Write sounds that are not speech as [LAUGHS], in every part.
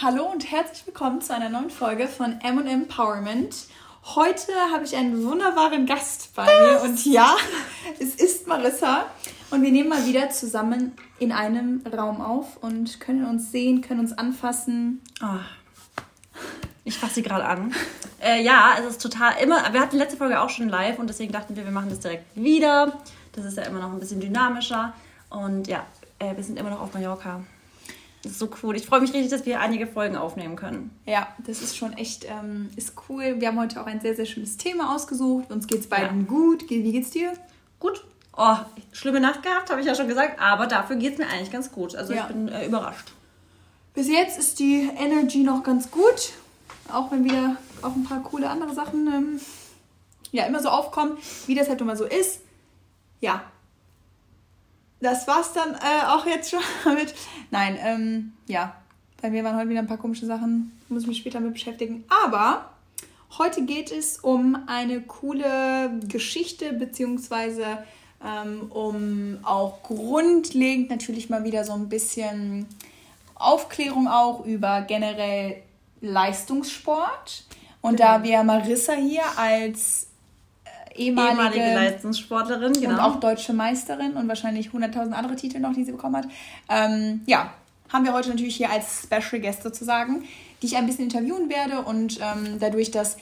Hallo und herzlich willkommen zu einer neuen Folge von M Empowerment. Heute habe ich einen wunderbaren Gast bei mir und ja, es ist Marissa und wir nehmen mal wieder zusammen in einem Raum auf und können uns sehen, können uns anfassen. Oh. Ich fasse sie gerade an. Äh, ja, es ist total immer. Wir hatten letzte Folge auch schon live und deswegen dachten wir, wir machen das direkt wieder. Das ist ja immer noch ein bisschen dynamischer. Und ja, äh, wir sind immer noch auf Mallorca. Das ist so cool. Ich freue mich richtig, dass wir einige Folgen aufnehmen können. Ja, das ist schon echt ähm, ist cool. Wir haben heute auch ein sehr, sehr schönes Thema ausgesucht. Uns geht es beiden ja. gut. Wie geht's dir? Gut. Oh, schlimme Nacht gehabt, habe ich ja schon gesagt. Aber dafür geht es mir eigentlich ganz gut. Also ja. ich bin äh, überrascht. Bis jetzt ist die Energy noch ganz gut. Auch wenn wieder auch ein paar coole andere Sachen ähm, ja immer so aufkommen, wie das halt immer so ist. Ja, das war's dann äh, auch jetzt schon [LAUGHS] mit. Nein, ähm, ja. Bei mir waren heute wieder ein paar komische Sachen. Muss ich mich später mit beschäftigen. Aber heute geht es um eine coole Geschichte, beziehungsweise ähm, um auch grundlegend natürlich mal wieder so ein bisschen Aufklärung auch über generell Leistungssport. Und genau. da wir Marissa hier als ehemalige, ehemalige Leistungssportlerin, genau. Und auch deutsche Meisterin und wahrscheinlich 100.000 andere Titel noch, die sie bekommen hat. Ähm, ja, haben wir heute natürlich hier als Special Guest sozusagen, die ich ein bisschen interviewen werde und ähm, dadurch, dass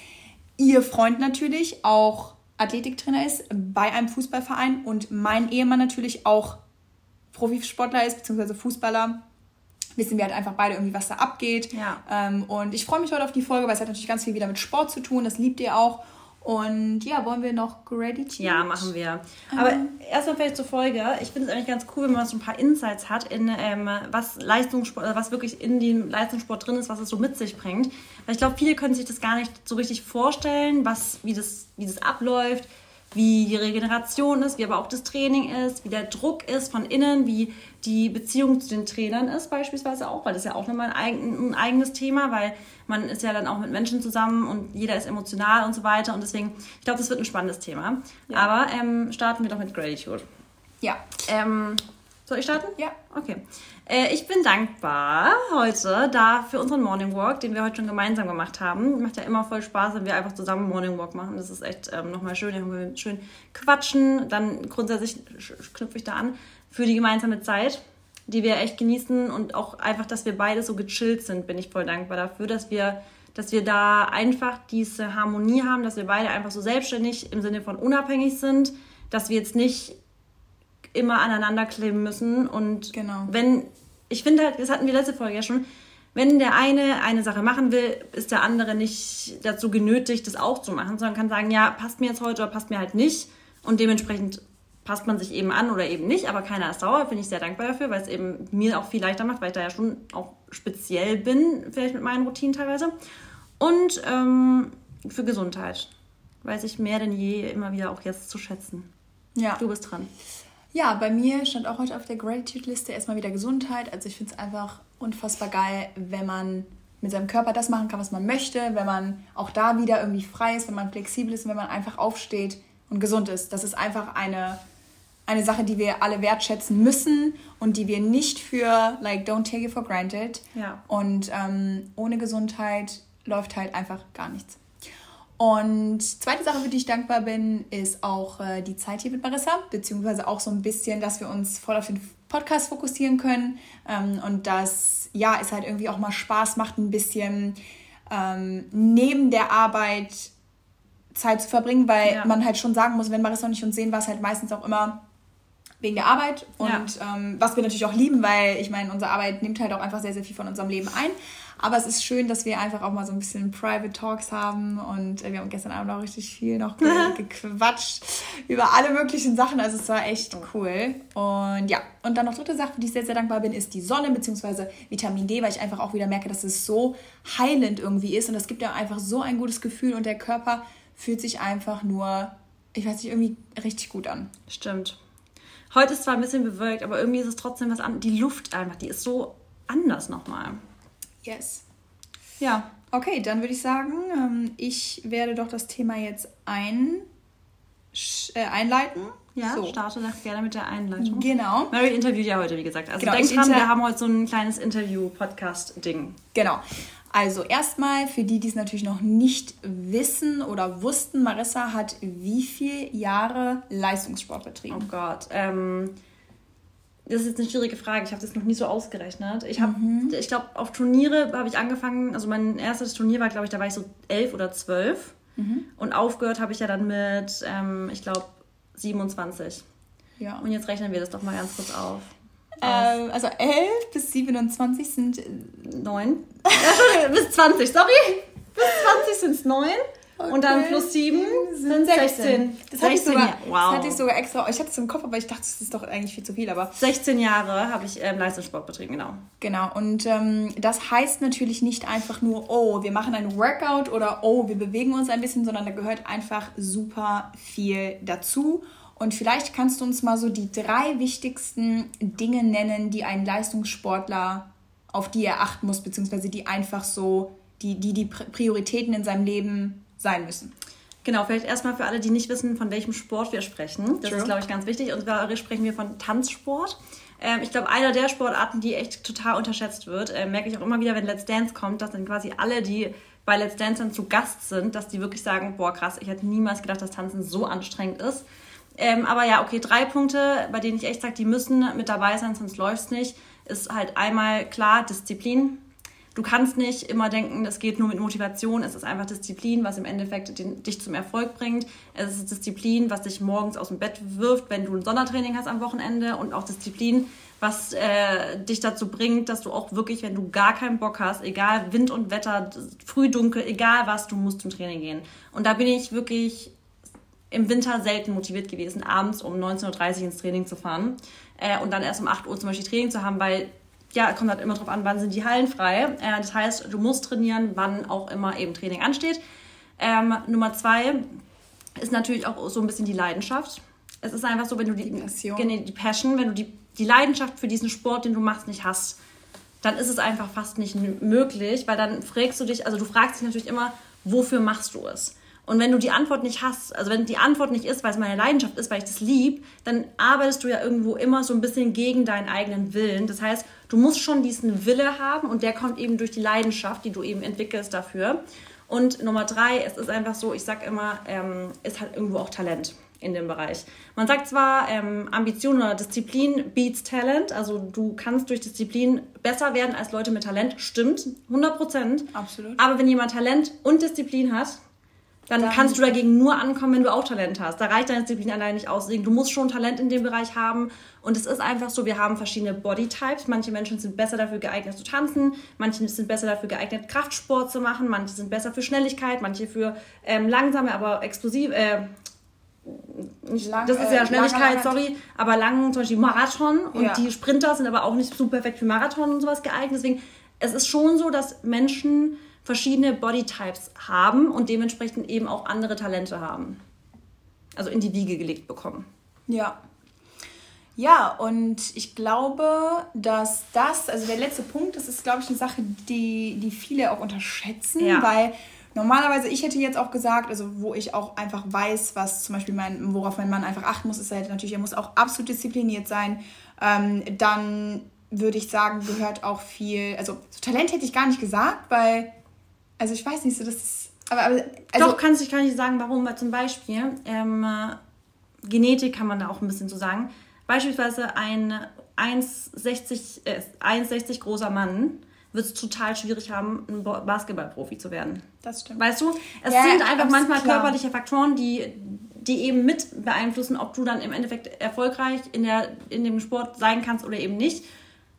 ihr Freund natürlich auch Athletiktrainer ist bei einem Fußballverein und mein Ehemann natürlich auch Profisportler ist, beziehungsweise Fußballer, wissen wir halt einfach beide irgendwie, was da abgeht. Ja. Ähm, und ich freue mich heute auf die Folge, weil es hat natürlich ganz viel wieder mit Sport zu tun, das liebt ihr auch. Und ja, wollen wir noch Gratitude? Ja, machen wir. Aber ähm. erstmal vielleicht zur Folge. Ich finde es eigentlich ganz cool, wenn man so ein paar Insights hat, in ähm, was Leistungssport, was wirklich in dem Leistungssport drin ist, was es so mit sich bringt. Weil ich glaube, viele können sich das gar nicht so richtig vorstellen, was, wie, das, wie das abläuft, wie die Regeneration ist, wie aber auch das Training ist, wie der Druck ist von innen, wie die Beziehung zu den Trainern ist beispielsweise auch, weil das ist ja auch nochmal ein, ein eigenes Thema, weil man ist ja dann auch mit Menschen zusammen und jeder ist emotional und so weiter und deswegen, ich glaube, das wird ein spannendes Thema. Ja. Aber ähm, starten wir doch mit Gratitude. Ja. Ähm, soll ich starten? Ja. Okay. Äh, ich bin dankbar heute da für unseren Morning Walk, den wir heute schon gemeinsam gemacht haben. Macht ja immer voll Spaß, wenn wir einfach zusammen Morning Walk machen. Das ist echt ähm, nochmal schön. Da haben wir schön quatschen. Dann grundsätzlich knüpfe ich da an für die gemeinsame Zeit, die wir echt genießen und auch einfach, dass wir beide so gechillt sind, bin ich voll dankbar dafür, dass wir dass wir da einfach diese Harmonie haben, dass wir beide einfach so selbstständig im Sinne von unabhängig sind, dass wir jetzt nicht immer aneinander kleben müssen. Und genau. wenn, ich finde halt, das hatten wir letzte Folge ja schon, wenn der eine eine Sache machen will, ist der andere nicht dazu genötigt, das auch zu machen, sondern kann sagen, ja, passt mir jetzt heute oder passt mir halt nicht. Und dementsprechend passt man sich eben an oder eben nicht, aber keiner ist sauer, bin ich sehr dankbar dafür, weil es eben mir auch viel leichter macht, weil ich da ja schon auch speziell bin, vielleicht mit meinen Routinen teilweise. Und ähm, für Gesundheit weiß ich mehr denn je immer wieder auch jetzt zu schätzen. Ja. Du bist dran. Ja, bei mir stand auch heute auf der Gratitude-Liste erstmal wieder Gesundheit. Also ich finde es einfach unfassbar geil, wenn man mit seinem Körper das machen kann, was man möchte, wenn man auch da wieder irgendwie frei ist, wenn man flexibel ist und wenn man einfach aufsteht und gesund ist. Das ist einfach eine, eine Sache, die wir alle wertschätzen müssen und die wir nicht für, like, don't take it for granted. Ja. Und ähm, ohne Gesundheit läuft halt einfach gar nichts. Und zweite Sache, für die ich dankbar bin, ist auch äh, die Zeit hier mit Marissa, beziehungsweise auch so ein bisschen, dass wir uns voll auf den Podcast fokussieren können ähm, und dass, ja, es halt irgendwie auch mal Spaß macht, ein bisschen ähm, neben der Arbeit Zeit zu verbringen, weil ja. man halt schon sagen muss, wenn Marissa und ich uns sehen, war es halt meistens auch immer wegen der Arbeit und ja. ähm, was wir natürlich auch lieben, weil ich meine, unsere Arbeit nimmt halt auch einfach sehr, sehr viel von unserem Leben ein. Aber es ist schön, dass wir einfach auch mal so ein bisschen Private Talks haben und äh, wir haben gestern Abend auch richtig viel noch ge [LAUGHS] gequatscht über alle möglichen Sachen. Also es war echt cool. Und ja, und dann noch dritte Sache, für die ich sehr, sehr dankbar bin, ist die Sonne bzw. Vitamin D, weil ich einfach auch wieder merke, dass es so heilend irgendwie ist und das gibt ja einfach so ein gutes Gefühl und der Körper fühlt sich einfach nur, ich weiß nicht, irgendwie richtig gut an. Stimmt. Heute ist zwar ein bisschen bewölkt, aber irgendwie ist es trotzdem was anderes. Die Luft einfach, die ist so anders nochmal. Yes. Ja, okay, dann würde ich sagen, ähm, ich werde doch das Thema jetzt einsteigen äh, einleiten. Ja, so. starte doch gerne mit der Einleitung. Genau. Mary interviewt ja heute, wie gesagt. Also Genau, denkt ich dran, wir haben heute so ein kleines Interview-Podcast-Ding. Genau. Also erstmal, für die, die es natürlich noch nicht wissen oder wussten, Marissa hat wie viele Jahre Leistungssport betrieben? Oh Gott. Ähm, das ist jetzt eine schwierige Frage. Ich habe das noch nie so ausgerechnet. Ich habe, ich glaube, auf Turniere habe ich angefangen. Also mein erstes Turnier war, glaube ich, da war ich so elf oder zwölf. Und aufgehört habe ich ja dann mit, ähm, ich glaube, 27. Ja. Und jetzt rechnen wir das doch mal ganz kurz auf. Ähm, also 11 bis 27 sind äh, Neun. [LAUGHS] Ja, Entschuldigung, bis 20, sorry. Bis 20 sind es neun. Und dann Okay. plus sieben sind 16. Das hatte, ich 16 sogar, Ja- das wow. hatte ich sogar extra. Ich hatte es im Kopf, aber ich dachte, das ist doch eigentlich viel zu viel. Aber 16 Jahre habe ich ähm, Leistungssport betrieben, genau. genau. Und ähm, das heißt natürlich nicht einfach nur, oh, wir machen einen Workout oder oh, wir bewegen uns ein bisschen, sondern da gehört einfach super viel dazu. Und vielleicht kannst du uns mal so die drei wichtigsten Dinge nennen, die ein Leistungssportler auf die er achten muss, beziehungsweise die einfach so, die die, die Pri- Prioritäten in seinem Leben sein müssen. Genau, vielleicht erstmal für alle, die nicht wissen, von welchem Sport wir sprechen. Das True. ist, glaube ich, ganz wichtig. Und zwar sprechen wir von Tanzsport. Ähm, ich glaube, einer der Sportarten, die echt total unterschätzt wird, äh, merke ich auch immer wieder, wenn Let's Dance kommt, dass dann quasi alle, die bei Let's Dance dann zu Gast sind, dass die wirklich sagen, boah krass, ich hätte niemals gedacht, dass Tanzen so anstrengend ist. Ähm, aber ja, okay, drei Punkte, bei denen ich echt sage, die müssen mit dabei sein, sonst läuft's nicht, ist halt einmal klar Disziplin. Du kannst nicht immer denken, das geht nur mit Motivation. Es ist einfach Disziplin, was im Endeffekt den, dich zum Erfolg bringt. Es ist Disziplin, was dich morgens aus dem Bett wirft, wenn du ein Sondertraining hast am Wochenende. Und auch Disziplin, was äh, dich dazu bringt, dass du auch wirklich, wenn du gar keinen Bock hast, egal Wind und Wetter, früh dunkel, egal was, du musst zum Training gehen. Und da bin ich wirklich im Winter selten motiviert gewesen, abends um 19.30 Uhr ins Training zu fahren äh, und dann erst um 8 Uhr zum Beispiel Training zu haben, weil ja, kommt halt immer drauf an, wann sind die Hallen frei. Äh, das heißt, du musst trainieren, wann auch immer eben Training ansteht. Ähm, Nummer zwei ist natürlich auch so ein bisschen die Leidenschaft. Es ist einfach so, wenn du die, Die Passion. Genau, die Passion, wenn du die, die Leidenschaft für diesen Sport, den du machst, nicht hast, dann ist es einfach fast nicht möglich, weil dann fragst du dich, also du fragst dich natürlich immer, wofür machst du es? Und wenn du die Antwort nicht hast, also wenn die Antwort nicht ist, weil es meine Leidenschaft ist, weil ich das lieb, dann arbeitest du ja irgendwo immer so ein bisschen gegen deinen eigenen Willen. Das heißt, du musst schon diesen Wille haben und der kommt eben durch die Leidenschaft, die du eben entwickelst dafür. Und Nummer drei, es ist einfach so, ich sag immer, ähm, ist halt irgendwo auch Talent in dem Bereich. Man sagt zwar, ähm, Ambition oder Disziplin beats Talent, also du kannst durch Disziplin besser werden als Leute mit Talent, stimmt, 100 Prozent. Absolut. Aber wenn jemand Talent und Disziplin hat, dann, Dann- kannst du dagegen nur ankommen, wenn du auch Talent hast. Da reicht deine Disziplin allein nicht aus. Deswegen, Du musst schon Talent in dem Bereich haben. Und es ist einfach so, wir haben verschiedene Bodytypes. Manche Menschen sind besser dafür geeignet zu tanzen, manche sind besser dafür geeignet, Kraftsport zu machen, manche sind besser für Schnelligkeit, manche für ähm, langsame, aber explosiv, äh, nicht, Lang- das ist äh, ja Schnelligkeit, langer- sorry, aber lang, zum Beispiel Marathon und Ja. die Sprinter sind aber auch nicht super perfekt für Marathon und sowas geeignet. Deswegen, es ist schon so, dass Menschen verschiedene Bodytypes haben und dementsprechend eben auch andere Talente haben. Also in die Wiege gelegt bekommen. Ja. Ja, und ich glaube, dass das, also der letzte Punkt, das ist, glaube ich, eine Sache, die, die viele auch unterschätzen, Ja. weil normalerweise, ich hätte jetzt auch gesagt, also wo ich auch einfach weiß, was zum Beispiel mein, worauf mein Mann einfach achten muss, ist halt natürlich, er muss auch absolut diszipliniert sein. Ähm, dann würde ich sagen, gehört auch viel, also so Talent hätte ich gar nicht gesagt, weil, also ich weiß nicht, so das ist, aber, aber also, Doch, kannst, ich kann nicht sagen, warum, weil zum Beispiel ähm, äh, Genetik kann man da auch ein bisschen so sagen. Beispielsweise ein 1,60 äh, 1,60 großer Mann wird es total schwierig haben, ein Basketballprofi zu werden. das stimmt. Weißt du, es Ja, sind einfach manchmal klar. körperliche Faktoren, die, die eben mit beeinflussen, ob du dann im Endeffekt erfolgreich in, der, in dem Sport sein kannst oder eben nicht.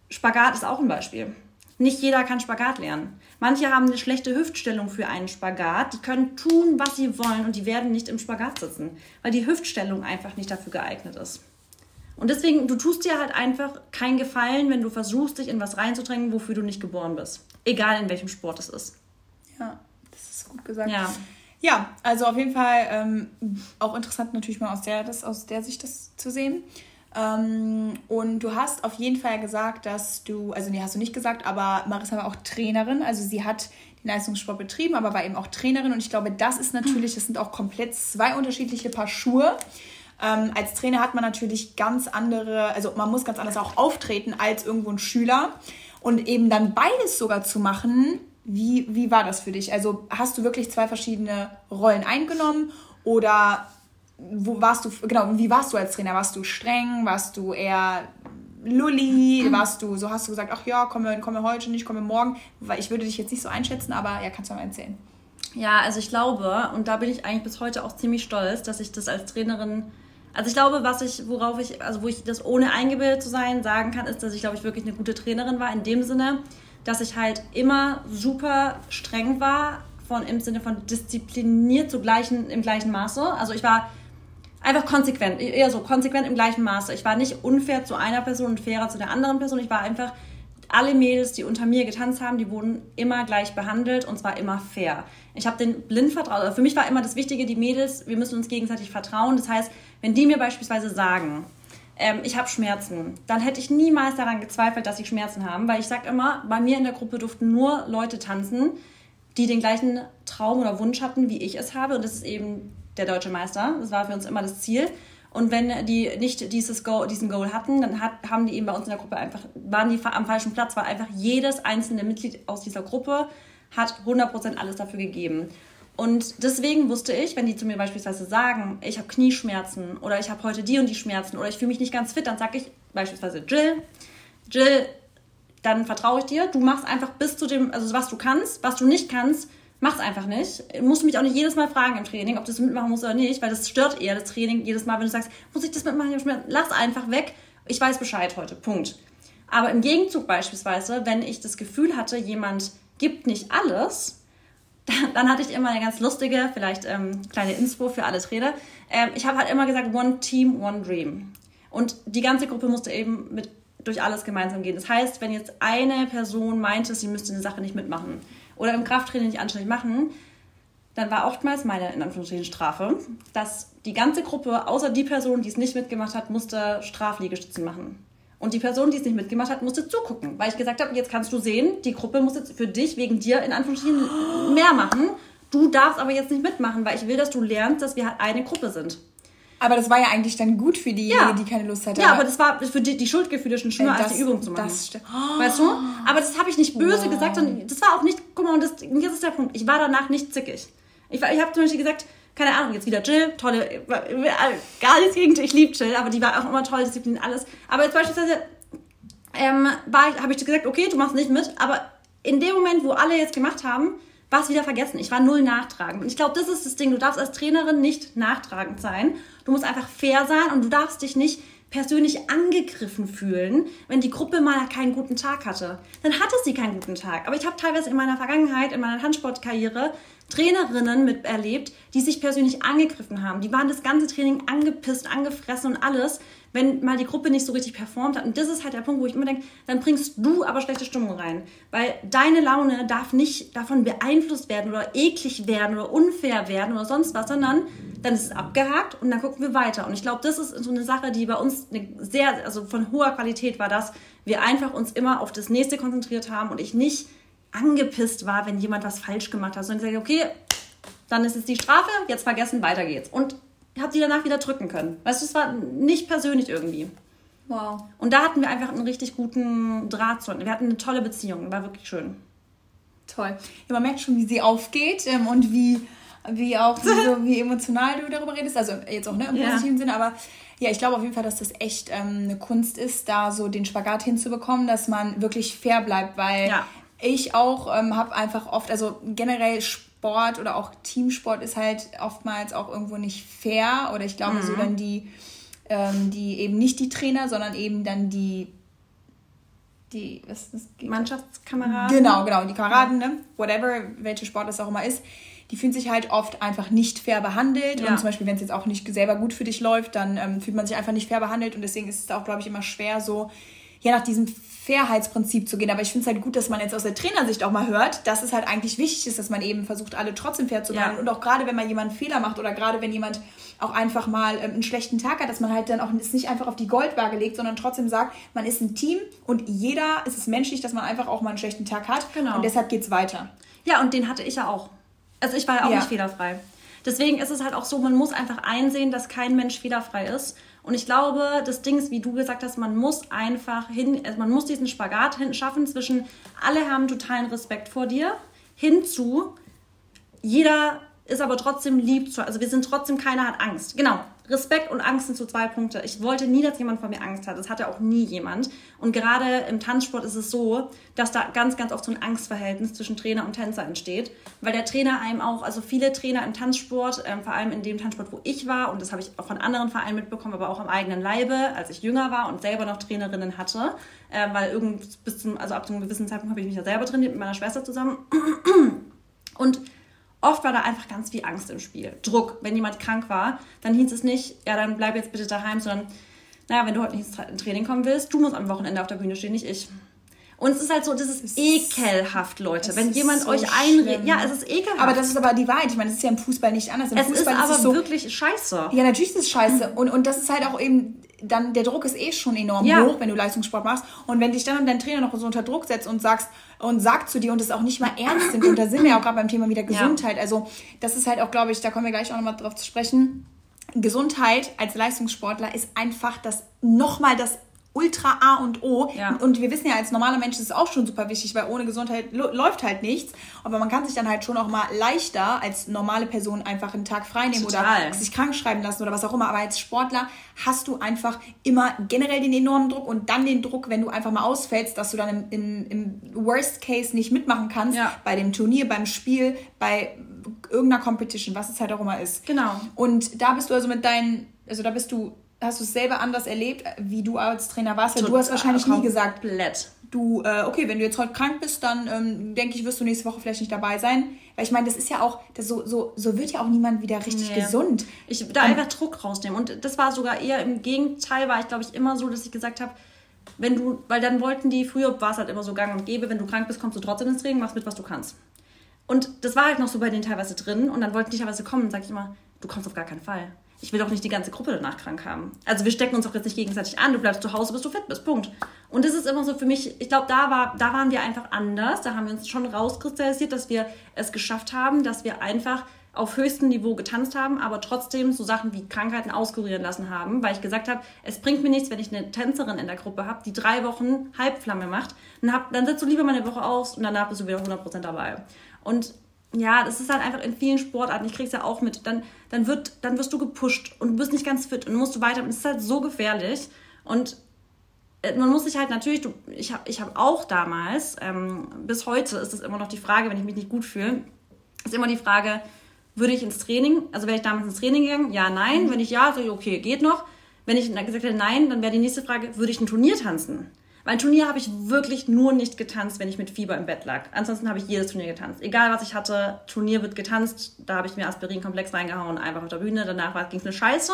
Spagat ist auch ein Beispiel. Nicht jeder kann Spagat lernen. Manche haben eine schlechte Hüftstellung für einen Spagat. Die können tun, was sie wollen und die werden nicht im Spagat sitzen, weil die Hüftstellung einfach nicht dafür geeignet ist. Und deswegen, du tust dir halt einfach keinen Gefallen, wenn du versuchst, dich in was reinzudrängen, wofür du nicht geboren bist. Egal in welchem Sport es ist. Ja, das ist gut gesagt. Ja. Ja, also auf jeden Fall ähm, auch interessant natürlich mal aus der, das, aus der Sicht das zu sehen. Ähm, und du hast auf jeden Fall gesagt, dass du, also nee, hast du nicht gesagt, aber Marissa war auch Trainerin. Also sie hat den Leistungssport betrieben, aber war eben auch Trainerin. Und ich glaube, das ist natürlich, das sind auch komplett zwei unterschiedliche Paar Schuhe. Ähm, als Trainer hat man natürlich ganz andere, also man muss ganz anders auch auftreten als irgendwo ein Schüler. Und eben dann beides sogar zu machen, wie, wie war das für dich? Also hast du wirklich zwei verschiedene Rollen eingenommen oder wo warst du, genau, wie warst du als Trainer? Warst du streng? Warst du eher Lulli? Warst du, so hast du gesagt, ach ja, komme, komme heute nicht, komme morgen? Weil ich würde dich jetzt nicht so einschätzen, aber ja, kannst du mal erzählen. Ja, also ich glaube, und da bin ich eigentlich bis heute auch ziemlich stolz, dass ich das als Trainerin also ich glaube, was ich, worauf ich, also wo ich das ohne eingebildet zu sein sagen kann, ist, dass ich, glaube ich, wirklich eine gute Trainerin war, in dem Sinne, dass ich halt immer super streng war, von, im Sinne von diszipliniert zu gleichen, im gleichen Maße. Also ich war einfach konsequent, eher so konsequent im gleichen Maße. Ich war nicht unfair zu einer Person und fairer zu der anderen Person. Ich war einfach, alle Mädels, die unter mir getanzt haben, die wurden immer gleich behandelt und zwar immer fair. Ich habe den blind vertraut. Also für mich war immer das Wichtige, die Mädels, wir müssen uns gegenseitig vertrauen. Das heißt, wenn die mir beispielsweise sagen, ähm, ich habe Schmerzen, dann hätte ich niemals daran gezweifelt, dass sie Schmerzen haben, weil ich sage immer, bei mir in der Gruppe durften nur Leute tanzen, die den gleichen Traum oder Wunsch hatten, wie ich es habe. Und das ist eben der deutsche Meister. Das war für uns immer das Ziel. Und wenn die nicht dieses Goal, diesen Goal hatten, dann hat, haben die eben bei uns in der Gruppe einfach, waren die am falschen Platz, weil einfach jedes einzelne Mitglied aus dieser Gruppe hat 100% alles dafür gegeben. Und deswegen wusste ich, wenn die zu mir beispielsweise sagen, ich habe Knieschmerzen oder ich habe heute die und die Schmerzen oder ich fühle mich nicht ganz fit, dann sage ich beispielsweise Jill, Jill, dann vertraue ich dir. Du machst einfach bis zu dem, also was du kannst, was du nicht kannst, Mach's einfach nicht. Musst mich auch nicht jedes Mal fragen im Training, ob du das mitmachen musst oder nicht, weil das stört eher das Training jedes Mal, wenn du sagst, muss ich das mitmachen? Lass einfach weg. Ich weiß Bescheid heute. Punkt. Aber im Gegenzug beispielsweise, wenn ich das Gefühl hatte, jemand gibt nicht alles, dann, dann hatte ich immer eine ganz lustige, vielleicht ähm, kleine Inspo für alle Trainer. Ähm, ich habe halt immer gesagt, one team, one dream. Und die ganze Gruppe musste eben mit durch alles gemeinsam gehen. Das heißt, wenn jetzt eine Person meinte, sie müsste eine Sache nicht mitmachen, oder im Krafttraining nicht anständig machen, dann war oftmals meine, in Anführungsstrichen, Strafe, dass die ganze Gruppe, außer die Person, die es nicht mitgemacht hat, musste Strafliegestützen machen. Und die Person, die es nicht mitgemacht hat, musste zugucken, weil ich gesagt habe, jetzt kannst du sehen, die Gruppe muss jetzt für dich, wegen dir, in Anführungsstrichen, mehr machen. Du darfst aber jetzt nicht mitmachen, weil ich will, dass du lernst, dass wir halt eine Gruppe sind. Aber das war ja eigentlich dann gut für diejenige, ja. die keine Lust hatte. Ja, aber das war für die, die Schuldgefühle schon schlimmer, äh, als die Übung zu machen. Das stimmt. [GASPS] Weißt du? Aber das habe ich nicht böse wow. gesagt und das war auch nicht, guck mal, und das, jetzt ist der Punkt, ich war danach nicht zickig. Ich, ich habe zum Beispiel gesagt, keine Ahnung, jetzt wieder Jill, tolle, gar nichts gegen ich liebe Jill, aber die war auch immer toll, Disziplin, alles. Aber jetzt beispielsweise ähm, habe ich gesagt, okay, du machst nicht mit, aber in dem Moment, wo alle jetzt gemacht haben, war es wieder vergessen. Ich war null nachtragend. Und ich glaube, das ist das Ding. Du darfst als Trainerin nicht nachtragend sein. Du musst einfach fair sein und du darfst dich nicht persönlich angegriffen fühlen, wenn die Gruppe mal keinen guten Tag hatte. Dann hatte sie keinen guten Tag. Aber ich habe teilweise in meiner Vergangenheit, in meiner Handsportkarriere, Trainerinnen miterlebt, die sich persönlich angegriffen haben. Die waren das ganze Training angepisst, angefressen und alles, wenn mal die Gruppe nicht so richtig performt hat. Und das ist halt der Punkt, wo ich immer denke, dann bringst du aber schlechte Stimmung rein. Weil deine Laune darf nicht davon beeinflusst werden oder eklig werden oder unfair werden oder sonst was, sondern dann ist es abgehakt und dann gucken wir weiter. Und ich glaube, das ist so eine Sache, die bei uns eine sehr, also von hoher Qualität war, dass wir einfach uns immer auf das nächste konzentriert haben und ich nicht angepisst war, wenn jemand was falsch gemacht hat, sondern ich sage, okay, dann ist es die Strafe, jetzt vergessen, weiter geht's. Und habe sie danach wieder drücken können. Weißt du, es war nicht persönlich irgendwie. Wow. Und da hatten wir einfach einen richtig guten Draht zu. Wir hatten eine tolle Beziehung, war wirklich schön. Toll. Ja, man merkt schon, wie sie aufgeht ähm, und wie, wie auch wie, so, wie emotional du darüber redest. Also jetzt auch ne, im positiven ja. Sinne, aber ja, ich glaube auf jeden Fall, dass das echt ähm, eine Kunst ist, da so den Spagat hinzubekommen, dass man wirklich fair bleibt, weil ja. ich auch ähm, habe einfach oft, also generell Sport oder auch Teamsport ist halt oftmals auch irgendwo nicht fair oder ich glaube mhm. so dann die, ähm, die eben nicht die Trainer, sondern eben dann die die was das Mannschaftskameraden. Genau, genau, die Kameraden, ne? whatever, welche Sport es auch immer ist, die fühlen sich halt oft einfach nicht fair behandelt. Ja. Und zum Beispiel, wenn es jetzt auch nicht selber gut für dich läuft, dann ähm, fühlt man sich einfach nicht fair behandelt. Und deswegen ist es auch, glaube ich, immer schwer, so ja, nach diesem Fairheitsprinzip zu gehen. Aber ich finde es halt gut, dass man jetzt aus der Trainersicht auch mal hört, dass es halt eigentlich wichtig ist, dass man eben versucht, alle trotzdem fair zu behandeln. Ja. Und auch gerade, wenn man jemanden Fehler macht oder gerade wenn jemand auch einfach mal ähm, einen schlechten Tag hat, dass man halt dann auch es nicht einfach auf die Goldwaage legt, sondern trotzdem sagt, man ist ein Team und jeder ist es menschlich, dass man einfach auch mal einen schlechten Tag hat. Genau. Und deshalb geht es weiter. Ja, und den hatte ich ja auch. Also ich war ja auch ja. nicht fehlerfrei. Deswegen ist es halt auch so, man muss einfach einsehen, dass kein Mensch fehlerfrei ist. Und ich glaube, das Ding ist, wie du gesagt hast, man muss einfach hin, also man muss diesen Spagat hin schaffen zwischen alle haben totalen Respekt vor dir, hinzu jeder ist aber trotzdem lieb zu, also wir sind trotzdem, keiner hat Angst. Genau, Respekt und Angst sind so zwei Punkte. Ich wollte nie, dass jemand vor mir Angst hat. Das hatte auch nie jemand. Und gerade im Tanzsport ist es so, dass da ganz, ganz oft so ein Angstverhältnis zwischen Trainer und Tänzer entsteht. Weil der Trainer einem auch, also viele Trainer im Tanzsport, ähm, vor allem in dem Tanzsport, wo ich war, und das habe ich auch von anderen Vereinen mitbekommen, aber auch am eigenen Leibe, als ich jünger war und selber noch Trainerinnen hatte, äh, weil irgend bis zum, also ab einem gewissen Zeitpunkt habe ich mich ja selber trainiert mit meiner Schwester zusammen. Und Oft war da einfach ganz viel Angst im Spiel. Druck. Wenn jemand krank war, dann hieß es nicht, ja, dann bleib jetzt bitte daheim, sondern, naja, wenn du heute nicht ins Training kommen willst, du musst am Wochenende auf der Bühne stehen, nicht ich. Und es ist halt so, das ist es ekelhaft, Leute. Wenn jemand so euch einredet. Ja, es ist ekelhaft. Aber das ist aber die Wahrheit. Ich meine, es ist ja im Fußball nicht anders. Im es Fußball ist aber ist so, wirklich scheiße. Ja, natürlich ist es scheiße. Und, und das ist halt auch eben, dann, der Druck ist eh schon enorm ja. hoch, wenn du Leistungssport machst. Und wenn dich dann dein Trainer noch so unter Druck setzt und sagst, und sagt zu dir und es auch nicht mal ernst nimmt. Und da sind wir ja auch gerade beim Thema wieder Gesundheit. Ja. Also, das ist halt auch, glaube ich, da kommen wir gleich auch nochmal drauf zu sprechen. Gesundheit als Leistungssportler ist einfach das nochmal das Ultra A und O. Ja. Und wir wissen ja, als normaler Mensch ist es auch schon super wichtig, weil ohne Gesundheit läuft halt nichts. Aber man kann sich dann halt schon auch mal leichter als normale Person einfach einen Tag frei nehmen Total. oder sich krank schreiben lassen oder was auch immer. Aber als Sportler hast du einfach immer generell den enormen Druck und dann den Druck, wenn du einfach mal ausfällst, dass du dann im, im, im Worst Case nicht mitmachen kannst ja. bei dem Turnier, beim Spiel, bei irgendeiner Competition, was es halt auch immer ist. Genau. Und da bist du also mit deinen, also da bist du hast du es selber anders erlebt, wie du als Trainer warst? Total, du hast wahrscheinlich nie gesagt, komplett. du, äh, okay, wenn du jetzt heute krank bist, dann ähm, denke ich, wirst du nächste Woche vielleicht nicht dabei sein. Weil ich meine, das ist ja auch, das so, so, so wird ja auch niemand wieder richtig nee. gesund. Ich da einfach Druck rausnehmen. Und das war sogar eher im Gegenteil, war ich, glaube ich, immer so, dass ich gesagt habe, wenn du, weil dann wollten die, früher war es halt immer so gang und gäbe, wenn du krank bist, kommst du trotzdem ins Training, machst mit, was du kannst. Und das war halt noch so bei denen teilweise drin. Und dann wollten die teilweise kommen und sag ich immer, du kommst auf gar keinen Fall ich will doch nicht die ganze Gruppe danach krank haben. Also wir stecken uns doch jetzt nicht gegenseitig an, du bleibst zu Hause, bis du fit bist, Punkt. Und das ist immer so für mich, ich glaube, da, war, da waren wir einfach anders, da haben wir uns schon rauskristallisiert, dass wir es geschafft haben, dass wir einfach auf höchstem Niveau getanzt haben, aber trotzdem so Sachen wie Krankheiten auskurieren lassen haben, weil ich gesagt habe, es bringt mir nichts, wenn ich eine Tänzerin in der Gruppe habe, die drei Wochen Halbflamme macht, dann, hab, dann setzt du lieber mal eine Woche aus und danach bist du wieder 100% dabei. Und ja, das ist halt einfach in vielen Sportarten, ich krieg's ja auch mit, dann, dann, wird, dann wirst du gepusht und du bist nicht ganz fit und musst du weiter. Und es ist halt so gefährlich. Und äh, man muss sich halt natürlich, du, ich habe ich hab auch damals, ähm, bis heute ist es immer noch die Frage, wenn ich mich nicht gut fühle, ist immer die Frage, würde ich ins Training, also wäre ich damals ins Training gegangen? Ja, nein. Mhm. Wenn ich ja, so okay, geht noch. Wenn ich gesagt hätte nein, dann wäre die nächste Frage, würde ich ein Turnier tanzen? Mein Turnier habe ich wirklich nur nicht getanzt, wenn ich mit Fieber im Bett lag. Ansonsten habe ich jedes Turnier getanzt. Egal was ich hatte, Turnier wird getanzt. Da habe ich mir Aspirin-Komplex reingehauen, einfach auf der Bühne. Danach ging es eine Scheiße.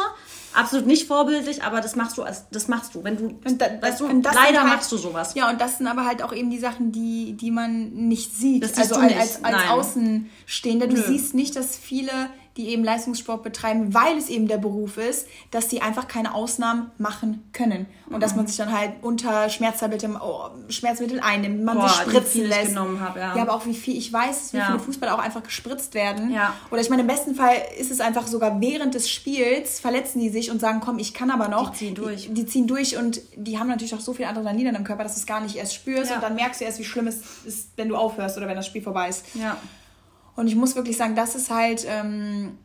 Absolut nicht vorbildlich, aber das machst du, als, das machst du. Wenn du, da, weißt du, leider halt, machst du sowas. Ja, und das sind aber halt auch eben die Sachen, die, die man nicht sieht. Das also als, als, als Außenstehender. Du Nö. siehst nicht, dass viele die eben Leistungssport betreiben, weil es eben der Beruf ist, dass die einfach keine Ausnahmen machen können. Und mhm. dass man sich dann halt unter Schmerztabletten, oh, Schmerzmittel einnimmt, man Boah, sich spritzen lässt. Genommen hab, ja. ja, aber auch wie viel, ich weiß, wie ja. viele Fußballer auch einfach gespritzt werden. Ja. Oder ich meine, im besten Fall ist es einfach sogar während des Spiels, verletzen die sich und sagen, komm, ich kann aber noch. Die ziehen durch. Die, die ziehen durch und die haben natürlich auch so viel Adrenalin in dem Körper, dass du es gar nicht erst spürst und dann merkst du erst, wie schlimm es ist, wenn du aufhörst oder wenn das Spiel vorbei ist. Ja. Und ich muss wirklich sagen, das ist halt, ähm,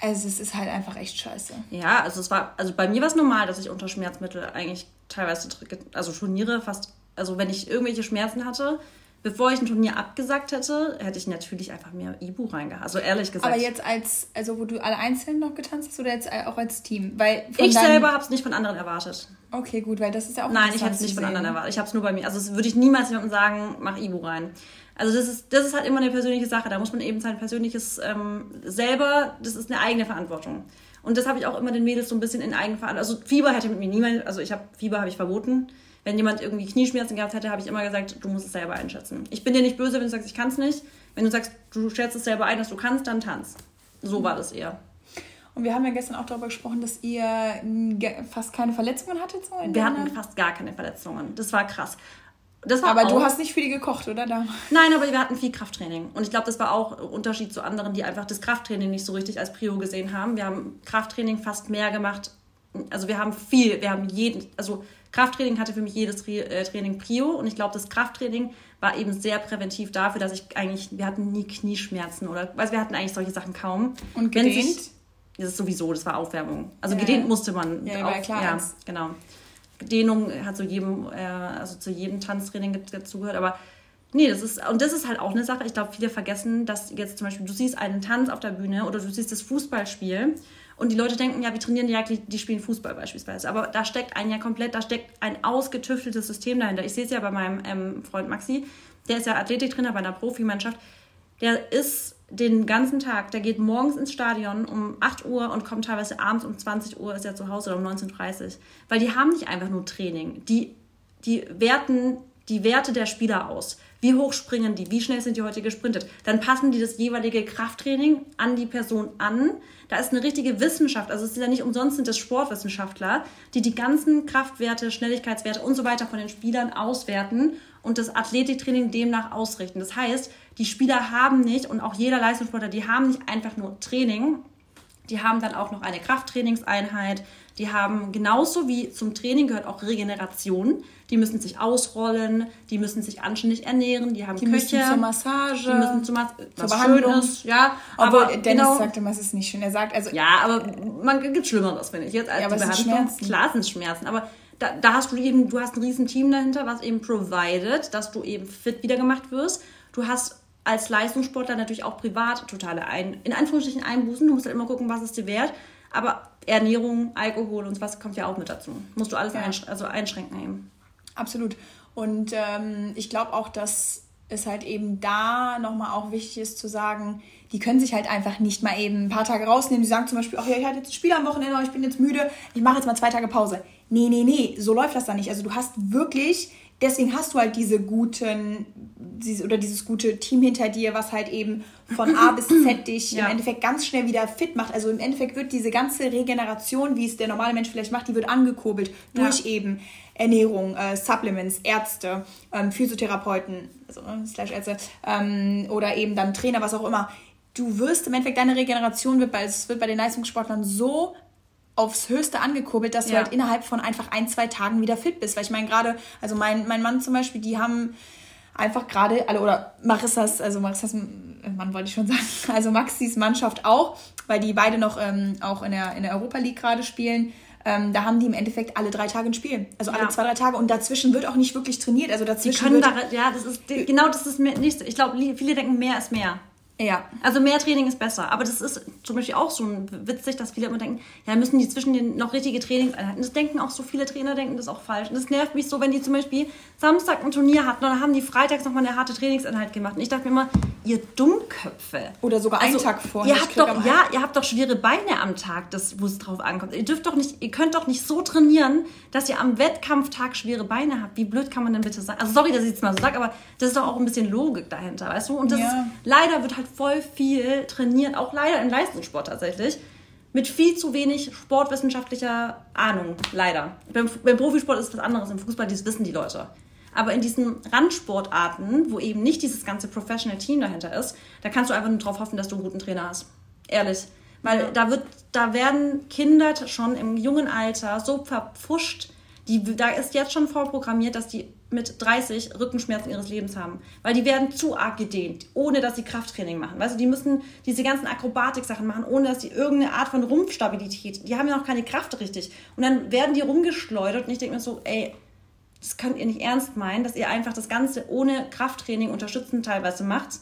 also es ist halt einfach echt scheiße. Ja, also es war, also bei mir war es normal, dass ich unter Schmerzmittel eigentlich teilweise, also Turniere fast, also wenn ich irgendwelche Schmerzen hatte, bevor ich ein Turnier abgesagt hätte, hätte ich natürlich einfach mehr Ibu reingehauen. Also ehrlich gesagt. Aber jetzt als, also wo du alle einzeln noch getanzt hast oder jetzt auch als Team? Weil ich selber habe es nicht von anderen erwartet. Okay, gut, weil das ist ja auch Nein, ich hätte es nicht von anderen erwartet. Ich habe es nur bei mir. Also würde ich niemals jemandem sagen, mach Ibu rein. Also das ist, das ist halt immer eine persönliche Sache. Da muss man eben sein persönliches ähm, selber, das ist eine eigene Verantwortung. Und das habe ich auch immer den Mädels so ein bisschen in Eigenverantwortung. Also Fieber hätte mit mir niemand, also ich habe Fieber habe ich verboten. Wenn jemand irgendwie Knieschmerzen gehabt hätte, habe ich immer gesagt, du musst es selber einschätzen. Ich bin dir nicht böse, wenn du sagst, ich kann es nicht. Wenn du sagst, du schätzt es selber ein, dass du kannst, dann tanz. So war das eher. Und wir haben ja gestern auch darüber gesprochen, dass ihr fast keine Verletzungen hattet. So wir hatten fast gar keine Verletzungen. Das war krass. Aber auch, du hast nicht für die gekocht, oder? Da? Nein, aber wir hatten viel Krafttraining. Und ich glaube, das war auch ein Unterschied zu anderen, die einfach das Krafttraining nicht so richtig als Prio gesehen haben. Wir haben Krafttraining fast mehr gemacht. Also wir haben viel, wir haben jeden, also Krafttraining hatte für mich jedes äh, Training Prio. Und ich glaube, das Krafttraining war eben sehr präventiv dafür, dass ich eigentlich, wir hatten nie Knieschmerzen oder, also wir hatten eigentlich solche Sachen kaum. Und gedehnt? Sich, das ist sowieso, das war Aufwärmung. Also ja. gedehnt musste man. Ja, auch, klar. Ja, genau. Dehnung hat so jedem, äh, also zu jedem Tanztraining dazugehört, aber nee, das ist, und das ist halt auch eine Sache, ich glaube, viele vergessen, dass jetzt zum Beispiel, du siehst einen Tanz auf der Bühne oder du siehst das Fußballspiel und die Leute denken, ja, wir trainieren ja, die spielen Fußball beispielsweise. Aber da steckt ein ja komplett, da steckt ein ausgetüfteltes System dahinter. Ich sehe es ja bei meinem ähm, Freund Maxi, der ist ja Athletiktrainer bei einer Profimannschaft. Der ist den ganzen Tag. Der geht morgens ins Stadion um 8 Uhr und kommt teilweise abends um 20 Uhr ist er zu Hause oder um 19.30 Uhr. Weil die haben nicht einfach nur Training. Die, die werten die Werte der Spieler aus. Wie hoch springen die? Wie schnell sind die heute gesprintet? Dann passen die das jeweilige Krafttraining an die Person an. Da ist eine richtige Wissenschaft. Also es ist ja nicht umsonst sind das Sportwissenschaftler, die die ganzen Kraftwerte, Schnelligkeitswerte und so weiter von den Spielern auswerten und das Athletiktraining demnach ausrichten. Das heißt, die Spieler haben nicht und auch jeder Leistungssportler, die haben nicht einfach nur Training, die haben dann auch noch eine Krafttrainingseinheit, die haben genauso wie zum Training gehört auch Regeneration. Die müssen sich ausrollen, die müssen sich anständig ernähren, die haben die Köche. Müssen zur Massage, die müssen zur, Mas zur Behandlung. Schönes, ja. Obwohl aber Dennis genau, sagte immer, es ist nicht schön. Er sagt also. Ja, aber man gibt Schlimmeres, finde ich. Jetzt als ja, aber die Behandlung, Schmerzen. klar sind Schmerzen, aber da, da hast du eben, du hast ein riesen Team dahinter, was eben provided, dass du eben fit wieder gemacht wirst. Du hast als Leistungssportler natürlich auch privat totale ein, in Anführungsstrichen Einbußen. Du musst halt immer gucken, was es dir wert. Aber Ernährung, Alkohol und was kommt ja auch mit dazu. Musst du alles ja. einsch also einschränken eben. Absolut. Und ähm, ich glaube auch, dass es halt eben da nochmal auch wichtig ist zu sagen, die können sich halt einfach nicht mal eben ein paar Tage rausnehmen. Die sagen zum Beispiel, ach ja, ich hatte jetzt ein Spiel am Wochenende, ich bin jetzt müde, ich mache jetzt mal zwei Tage Pause. Nee, nee, nee, so läuft das dann nicht. Also du hast wirklich deswegen hast du halt diese guten oder dieses gute Team hinter dir, was halt eben von A bis Z [CLEARS THROAT] dich ja. im Endeffekt ganz schnell wieder fit macht. Also im Endeffekt wird diese ganze Regeneration, wie es der normale Mensch vielleicht macht, die wird angekurbelt ja. durch eben Ernährung, äh, Supplements, Ärzte, ähm, Physiotherapeuten, also äh, slash Ärzte ähm, oder eben dann Trainer, was auch immer. Du wirst im Endeffekt deine Regeneration wird bei, es wird bei den Leistungssportlern so aufs Höchste angekurbelt, dass ja. du halt innerhalb von einfach ein, zwei Tagen wieder fit bist. Weil ich meine, gerade, also mein, mein Mann zum Beispiel, die haben einfach gerade alle, oder Marissas, also Marissas Mann wollte ich schon sagen, [LAUGHS] also Maxis Mannschaft auch, weil die beide noch ähm, auch in der, in der Europa League gerade spielen. Ähm, da haben die im Endeffekt alle drei Tage ein Spiel. Also alle ja. zwei, drei Tage. Und dazwischen wird auch nicht wirklich trainiert. Also dazwischen. Die können da, ja, das ist, genau das ist mir nicht, ich glaube, viele denken, mehr ist mehr. Ja. Also mehr Training ist besser. Aber das ist zum Beispiel auch so witzig, dass viele immer denken, ja, müssen die zwischen den noch richtige Trainingseinheiten. Das denken auch so viele Trainer, denken das auch falsch. Und das nervt mich so, wenn die zum Beispiel Samstag ein Turnier hatten und dann haben die freitags nochmal eine harte Trainingseinheit gemacht. Und ich dachte mir immer, ihr Dummköpfe. Oder sogar einen also, Tag vorher. Ihr habt doch, ja, ihr habt doch schwere Beine am Tag, das, wo es drauf ankommt. Ihr dürft doch nicht, ihr könnt doch nicht so trainieren, dass ihr am Wettkampftag schwere Beine habt. Wie blöd kann man denn bitte sein? Also sorry, dass ich es mal so sage, aber das ist doch auch ein bisschen Logik dahinter, weißt du? Und das ja. ist, leider wird halt voll viel trainiert, auch leider im Leistungssport tatsächlich, mit viel zu wenig sportwissenschaftlicher Ahnung, leider. Beim, beim Profisport ist es was anderes, im Fußball, das wissen die Leute. Aber in diesen Randsportarten, wo eben nicht dieses ganze Professional Team dahinter ist, da kannst du einfach nur darauf hoffen, dass du einen guten Trainer hast. Ehrlich. Weil da, wird, da werden Kinder schon im jungen Alter so verpfuscht, die, da ist jetzt schon vorprogrammiert, dass die mit 30 Rückenschmerzen ihres Lebens haben. Weil die werden zu arg gedehnt, ohne dass sie Krafttraining machen. Weißt du, die müssen diese ganzen Akrobatik-Sachen machen, ohne dass sie irgendeine Art von Rumpfstabilität, die haben ja noch keine Kraft richtig. Und dann werden die rumgeschleudert und ich denke mir so, ey, das könnt ihr nicht ernst meinen, dass ihr einfach das Ganze ohne Krafttraining unterstützend teilweise macht.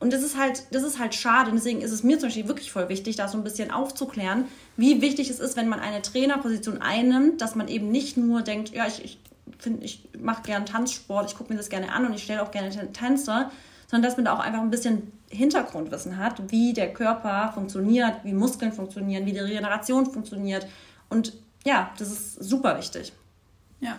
Und das ist halt, das ist halt schade. Und deswegen ist es mir zum Beispiel wirklich voll wichtig, da so ein bisschen aufzuklären, wie wichtig es ist, wenn man eine Trainerposition einnimmt, dass man eben nicht nur denkt, ja, ich, ich finde, ich mache gerne Tanzsport, ich gucke mir das gerne an und ich stelle auch gerne Tänzer, sondern dass man da auch einfach ein bisschen Hintergrundwissen hat, wie der Körper funktioniert, wie Muskeln funktionieren, wie die Regeneration funktioniert. Und ja, das ist super wichtig. Ja,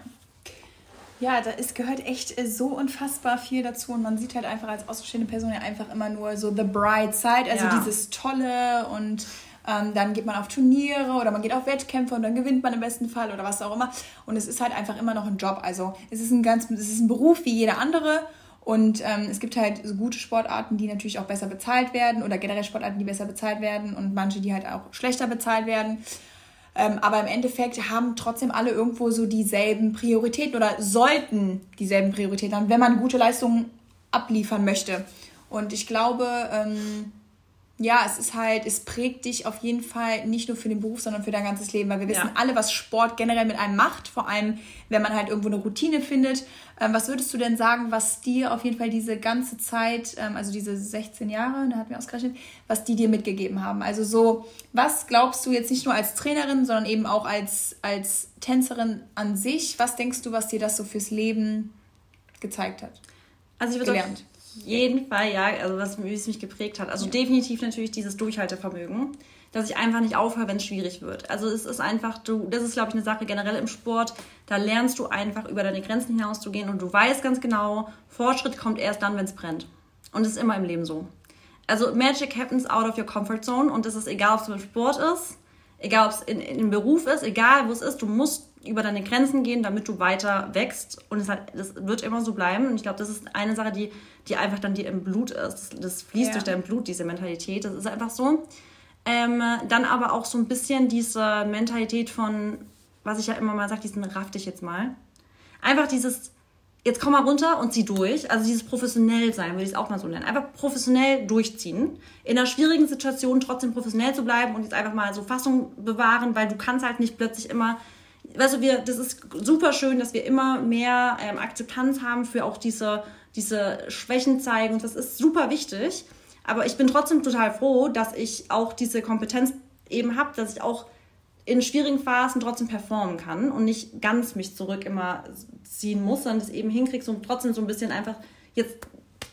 Ja, da ist, gehört echt äh, so unfassbar viel dazu und man sieht halt einfach als außenstehende Person ja einfach immer nur so the bright side, also ja. dieses Tolle und ähm, dann geht man auf Turniere oder man geht auf Wettkämpfe und dann gewinnt man im besten Fall oder was auch immer. Und es ist halt einfach immer noch ein Job. Also es ist ein ganz, es ist ein Beruf wie jeder andere. Und ähm, es gibt halt so gute Sportarten, die natürlich auch besser bezahlt werden oder generell Sportarten, die besser bezahlt werden und manche, die halt auch schlechter bezahlt werden. Ähm, aber im Endeffekt haben trotzdem alle irgendwo so dieselben Prioritäten oder sollten dieselben Prioritäten haben, wenn man gute Leistungen abliefern möchte. Und ich glaube, ähm, ja, es ist halt, es prägt dich auf jeden Fall nicht nur für den Beruf, sondern für dein ganzes Leben, weil wir wissen ja. alle, was Sport generell mit einem macht, vor allem wenn man halt irgendwo eine Routine findet. Ähm, was würdest du denn sagen, was dir auf jeden Fall diese ganze Zeit, ähm, also diese 16 Jahre, da hatten wir ausgerechnet, was die dir mitgegeben haben? Also so, was glaubst du jetzt nicht nur als Trainerin, sondern eben auch als, als Tänzerin an sich, was denkst du, was dir das so fürs Leben gezeigt hat? Also ich würde gelernt jeden Fall, ja, also was mich geprägt hat. Also ja. definitiv natürlich dieses Durchhaltevermögen, dass ich einfach nicht aufhöre, wenn es schwierig wird. Also es ist einfach, du, das ist glaube ich eine Sache generell im Sport, da lernst du einfach über deine Grenzen hinaus zu gehen und du weißt ganz genau, Fortschritt kommt erst dann, wenn es brennt. Und das ist immer im Leben so. Also Magic happens out of your comfort zone und das ist egal, ob es im Sport ist, egal ob es in, in, im Beruf ist, egal wo es ist, du musst über deine Grenzen gehen, damit du weiter wächst. Und es hat, das wird immer so bleiben. Und ich glaube, das ist eine Sache, die, die einfach dann dir im Blut ist. Das, das fließt ja. durch dein Blut, diese Mentalität. Das ist einfach so. Ähm, dann aber auch so ein bisschen diese Mentalität von, was ich ja immer mal sage, diesen raff dich jetzt mal. Einfach dieses, jetzt komm mal runter und zieh durch. Also dieses professionell sein, würde ich es auch mal so nennen. Einfach professionell durchziehen. In einer schwierigen Situation trotzdem professionell zu bleiben und jetzt einfach mal so Fassung bewahren, weil du kannst halt nicht plötzlich immer du, wir, das ist super schön, dass wir immer mehr ähm, Akzeptanz haben für auch diese, diese Schwächen zeigen. Das ist super wichtig. Aber ich bin trotzdem total froh, dass ich auch diese Kompetenz eben habe, dass ich auch in schwierigen Phasen trotzdem performen kann und nicht ganz mich zurück immer ziehen muss, sondern das eben hinkriegst und trotzdem so ein bisschen einfach jetzt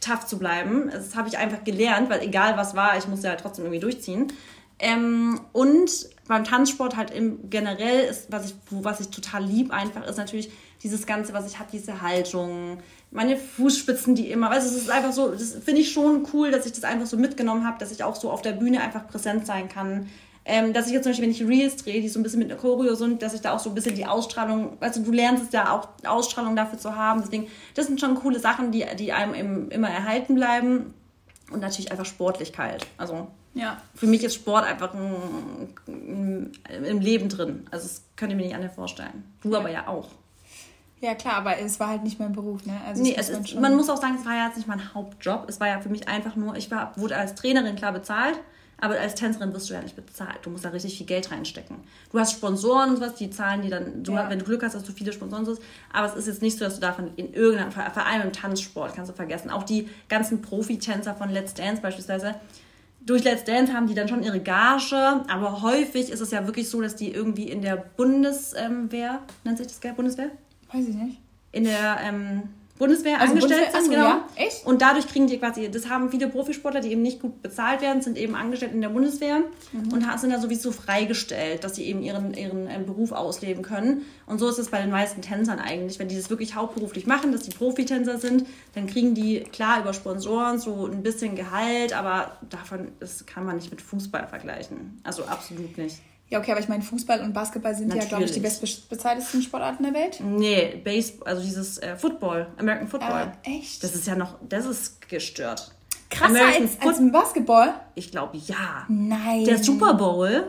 tough zu bleiben. Das habe ich einfach gelernt, weil egal was war, ich musste ja trotzdem irgendwie durchziehen. Ähm, und beim Tanzsport halt im generell ist, was ich, was ich total lieb einfach, ist natürlich dieses Ganze, was ich habe, diese Haltung, meine Fußspitzen, die immer, weißt du, es ist einfach so, das finde ich schon cool, dass ich das einfach so mitgenommen habe, dass ich auch so auf der Bühne einfach präsent sein kann. Ähm, dass ich jetzt zum Beispiel, wenn ich Reels drehe, die so ein bisschen mit einer Choreo sind, dass ich da auch so ein bisschen die Ausstrahlung, du, du lernst es ja auch, Ausstrahlung dafür zu haben. Deswegen, das sind schon coole Sachen, die, die einem im, immer erhalten bleiben. Und natürlich einfach Sportlichkeit. Also ja. Für mich ist Sport einfach ein, ein, im Leben drin. Also das könnt ihr mir nicht anders vorstellen. Du ja. aber ja auch. Ja klar, aber es war halt nicht mein Beruf, ne? Also nee, es ist, man muss auch sagen, es war ja jetzt nicht mein Hauptjob. Es war ja für mich einfach nur, ich war, wurde als Trainerin klar bezahlt, aber als Tänzerin wirst du ja nicht bezahlt. Du musst da richtig viel Geld reinstecken. Du hast Sponsoren und sowas, die zahlen die dann, du, ja. wenn du Glück hast, hast du viele Sponsoren sowas. Aber es ist jetzt nicht so, dass du davon in irgendeinem, vor allem im Tanzsport, kannst du vergessen. Auch die ganzen Profitänzer von Let's Dance beispielsweise, durch Let's Dance haben die dann schon ihre Gage, aber häufig ist es ja wirklich so, dass die irgendwie in der Bundeswehr, nennt sich das gell, Bundeswehr? Weiß ich nicht. In der ähm, Bundeswehr also angestellt Bundeswehr, sind, genau. Ja? Echt? Und dadurch kriegen die quasi, das haben viele Profisportler, die eben nicht gut bezahlt werden, sind eben angestellt in der Bundeswehr mhm. und sind da sowieso freigestellt, dass sie eben ihren, ihren ähm, Beruf ausleben können. Und so ist es bei den meisten Tänzern eigentlich. Wenn die das wirklich hauptberuflich machen, dass die Profitänzer sind, dann kriegen die klar über Sponsoren so ein bisschen Gehalt, aber davon das kann man nicht mit Fußball vergleichen. Also absolut nicht. Ja, okay, aber ich meine, Fußball und Basketball sind Natürlich. ja, glaube ich, die bestbezahltesten Sportarten der Welt. Nee, Baseball, also dieses äh, Football, American Football. Äh, echt? Das ist ja noch, das ist gestört. Krasser als, als ein Basketball? Ich glaube, ja. Nein. Der Super Bowl,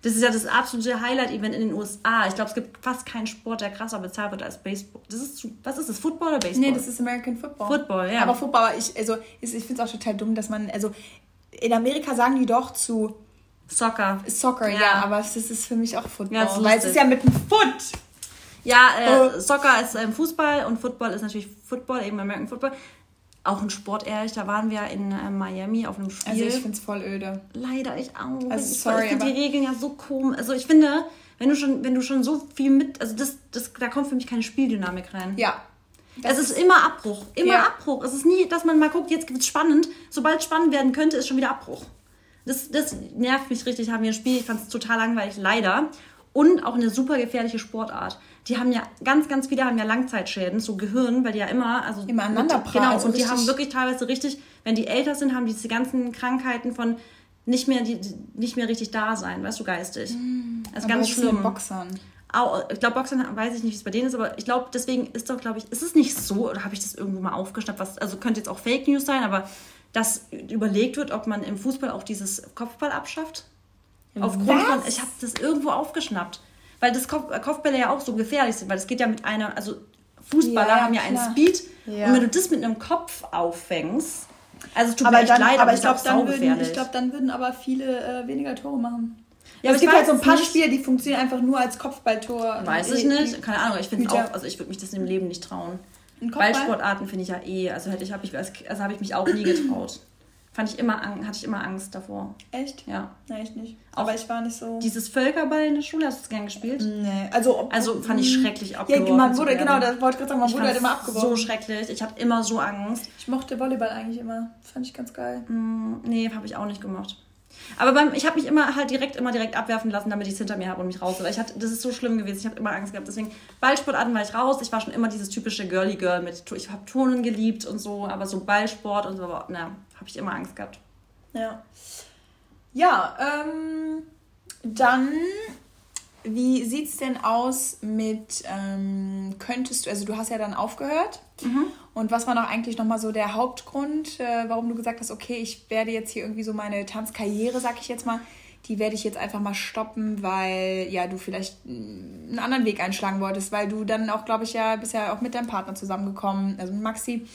das ist ja das absolute Highlight-Event in den USA. Ich glaube, es gibt fast keinen Sport, der krasser bezahlt wird als Baseball. Das ist, was ist das, Football oder Baseball? Nee, das ist American Football. Football, ja. Aber Football, ich, also, ich finde es auch total dumm, dass man, also, in Amerika sagen die doch zu Soccer. Soccer, ja, ja aber das ist für mich auch Football. Ja, weil es ist ja mit dem Foot. Ja, äh, oh. Soccer ist ähm, Fußball und Football ist natürlich Football, eben American Football. Auch ein Sport, ehrlich, da waren wir in äh, Miami auf einem Spiel. Also ich finde es voll öde. Leider, ich auch. Also ich, sorry, ich finde die Regeln ja so komisch. Also ich finde, wenn du schon, wenn du schon so viel mit, also das, das, da kommt für mich keine Spieldynamik rein. Ja. Es ist immer Abbruch, immer ja. Abbruch. Es ist nie, dass man mal guckt, jetzt wird es spannend. Sobald es spannend werden könnte, ist schon wieder Abbruch. Das, das nervt mich richtig, haben wir ein Spiel, ich fand es total langweilig, leider. und auch eine super gefährliche Sportart. Die haben ja ganz, ganz viele haben ja Langzeitschäden, so Gehirn, weil die ja immer, also immer aneinander prallen. Genau, also und die haben wirklich teilweise richtig, wenn die älter sind, haben die diese ganzen Krankheiten von nicht mehr, die, nicht mehr richtig da sein, weißt du, geistig. Mm, das ist ganz schlimm. Boxern. Ich glaube, Boxern weiß ich nicht, wie es bei denen ist, aber ich glaube, deswegen ist doch, glaube ich, ist es nicht so, oder habe ich das irgendwo mal aufgeschnappt, was, also könnte jetzt auch Fake News sein, aber dass überlegt wird, ob man im Fußball auch dieses Kopfball abschafft. Aufgrund was? von, ich habe das irgendwo aufgeschnappt. Weil das Kopf, Kopfbälle ja auch so gefährlich sind, weil es geht ja mit einer, also Fußballer ja, haben ja klar. einen Speed ja. und wenn du das mit einem Kopf auffängst, also es tut aber mir dann, leid, aber, aber ich glaube, dann, würden, glaub, dann würden aber viele äh, weniger Tore machen. Ja, aber es gibt halt so ein paar nicht. Spiele, die funktionieren einfach nur als Kopfballtor. Weiß ich nicht, keine Ahnung. Ich finde auch, also ich würde mich das im Leben nicht trauen. Ballsportarten finde ich ja eh, also hätte ich, habe ich, also habe ich mich auch nie getraut. Fand ich immer, hatte ich immer Angst davor. Echt? Ja. Nein, ich nicht. Aber ich war nicht so. Dieses Völkerball in der Schule, hast du es gern gespielt? Nee. Also, ob, also fand ich schrecklich abgeworfen. Ja, man wurde, genau, das wollte ich gerade sagen, man ich wurde halt immer abgeworfen. so schrecklich. Ich hatte immer so Angst. Ich mochte Volleyball eigentlich immer. Fand ich ganz geil. Mm, nee, habe ich auch nicht gemacht. Aber beim, ich habe mich immer halt direkt immer direkt abwerfen lassen, damit ich es hinter mir habe und mich raus. Weil ich hatte, das ist so schlimm gewesen. Ich habe immer Angst gehabt. Deswegen Ballsportarten war ich raus. Ich war schon immer dieses typische Girly Girl mit. Ich habe Turnen geliebt und so, aber so Ballsport und so, na, habe ich immer Angst gehabt. Ja. Ja, ähm, dann wie sieht es denn aus mit, ähm, könntest du, also du hast ja dann aufgehört. Mhm. Und was war noch eigentlich nochmal so der Hauptgrund, äh, warum du gesagt hast, okay, ich werde jetzt hier irgendwie so meine Tanzkarriere, sag ich jetzt mal, die werde ich jetzt einfach mal stoppen, weil ja du vielleicht einen anderen Weg einschlagen wolltest, weil du dann auch, glaube ich, ja, bist ja auch mit deinem Partner zusammengekommen, also mit Maxi.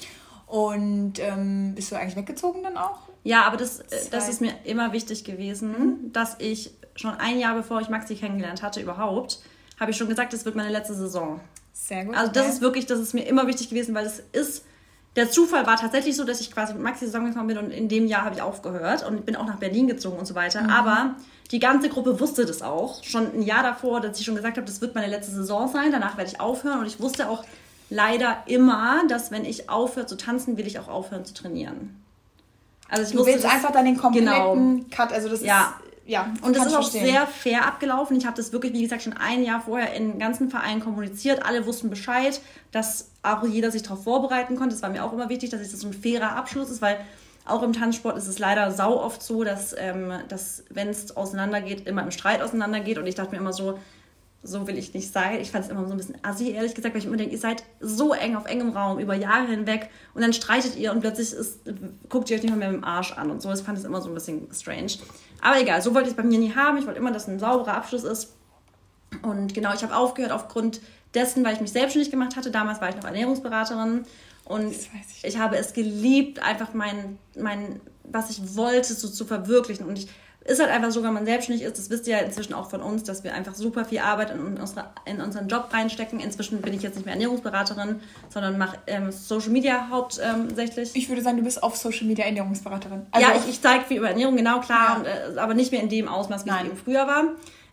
Und ähm, bist du eigentlich weggezogen dann auch? Ja, aber das, äh, das ist mir immer wichtig gewesen, mhm. dass ich schon ein Jahr bevor ich Maxi kennengelernt hatte überhaupt, habe ich schon gesagt, das wird meine letzte Saison. Sehr gut. Also das ist wirklich, das ist mir immer wichtig gewesen, weil das ist, der Zufall war tatsächlich so, dass ich quasi mit Maxi zusammengekommen bin und in dem Jahr habe ich aufgehört und bin auch nach Berlin gezogen und so weiter. Mhm. Aber die ganze Gruppe wusste das auch. Schon ein Jahr davor, dass ich schon gesagt habe, das wird meine letzte Saison sein, danach werde ich aufhören und ich wusste auch leider immer, dass wenn ich aufhöre zu tanzen, will ich auch aufhören zu trainieren. Also ich du willst das, einfach dann den kompletten genau. Cut, also das ja. ist ja, und das ist auch verstehen. sehr fair abgelaufen. Ich habe das wirklich, wie gesagt, schon ein Jahr vorher in den ganzen Vereinen kommuniziert. Alle wussten Bescheid, dass auch jeder sich darauf vorbereiten konnte. Das war mir auch immer wichtig, dass es das ein fairer Abschluss ist, weil auch im Tanzsport ist es leider sau oft so, dass, ähm, dass wenn es auseinandergeht, immer im Streit auseinandergeht. Und ich dachte mir immer so, so will ich nicht sein. Ich fand es immer so ein bisschen assi, ehrlich gesagt, weil ich immer denke, ihr seid so eng auf engem Raum über Jahre hinweg und dann streitet ihr und plötzlich ist, guckt ihr euch nicht mehr mit dem Arsch an und so. Ich fand es immer so ein bisschen strange. Aber egal, so wollte ich es bei mir nie haben. Ich wollte immer, dass ein sauberer Abschluss ist. Und genau, ich habe aufgehört aufgrund dessen, weil ich mich selbstständig gemacht hatte. Damals war ich noch Ernährungsberaterin und ich. ich. habe es geliebt, einfach mein, mein, was ich wollte, so zu verwirklichen. Und ich ist halt einfach so, wenn man selbstständig ist, das wisst ihr ja inzwischen auch von uns, dass wir einfach super viel Arbeit in, unsere, in unseren Job reinstecken. Inzwischen bin ich jetzt nicht mehr Ernährungsberaterin, sondern mache ähm, Social Media hauptsächlich. ich würde sagen, du bist auf Social Media Ernährungsberaterin. Also ja, ich, ich zeige viel über Ernährung, genau, klar, ja. und, äh, aber nicht mehr in dem Ausmaß, wie Nein. es eben früher war.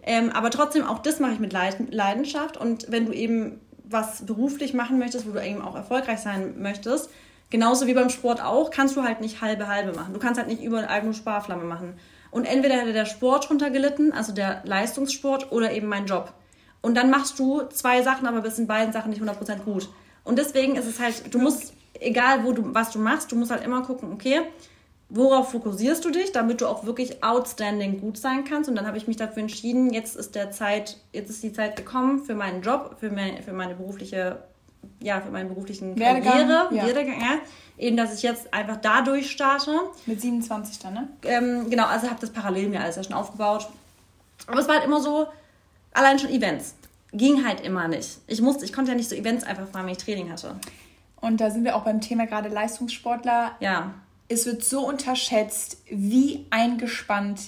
Ähm, aber trotzdem, auch das mache ich mit Leidenschaft. Und wenn du eben was beruflich machen möchtest, wo du eben auch erfolgreich sein möchtest, genauso wie beim Sport auch, kannst du halt nicht halbe halbe machen. Du kannst halt nicht überall nur Sparflamme machen. Und entweder hätte der Sport drunter gelitten, also der Leistungssport, oder eben mein Job. Und dann machst du zwei Sachen, aber bist in beiden Sachen nicht 100% gut. Und deswegen ist es halt, du musst, egal wo du, was du machst, du musst halt immer gucken, okay, worauf fokussierst du dich, damit du auch wirklich outstanding gut sein kannst. Und dann habe ich mich dafür entschieden, jetzt ist der Zeit, jetzt ist die Zeit gekommen für meinen Job, für, mein, für meine berufliche, ja, für meinen beruflichen Werdegang, Karriere, ja. Werdegang, ja eben, dass ich jetzt einfach dadurch starte. Mit 27 dann, ne? Ähm, genau, also habe das parallel mir alles ja schon aufgebaut. Aber es war halt immer so, allein schon Events. Ging halt immer nicht. Ich musste, ich konnte ja nicht so Events einfach fahren, wenn ich Training hatte. Und da sind wir auch beim Thema gerade Leistungssportler. Ja. Es wird so unterschätzt, wie eingespannt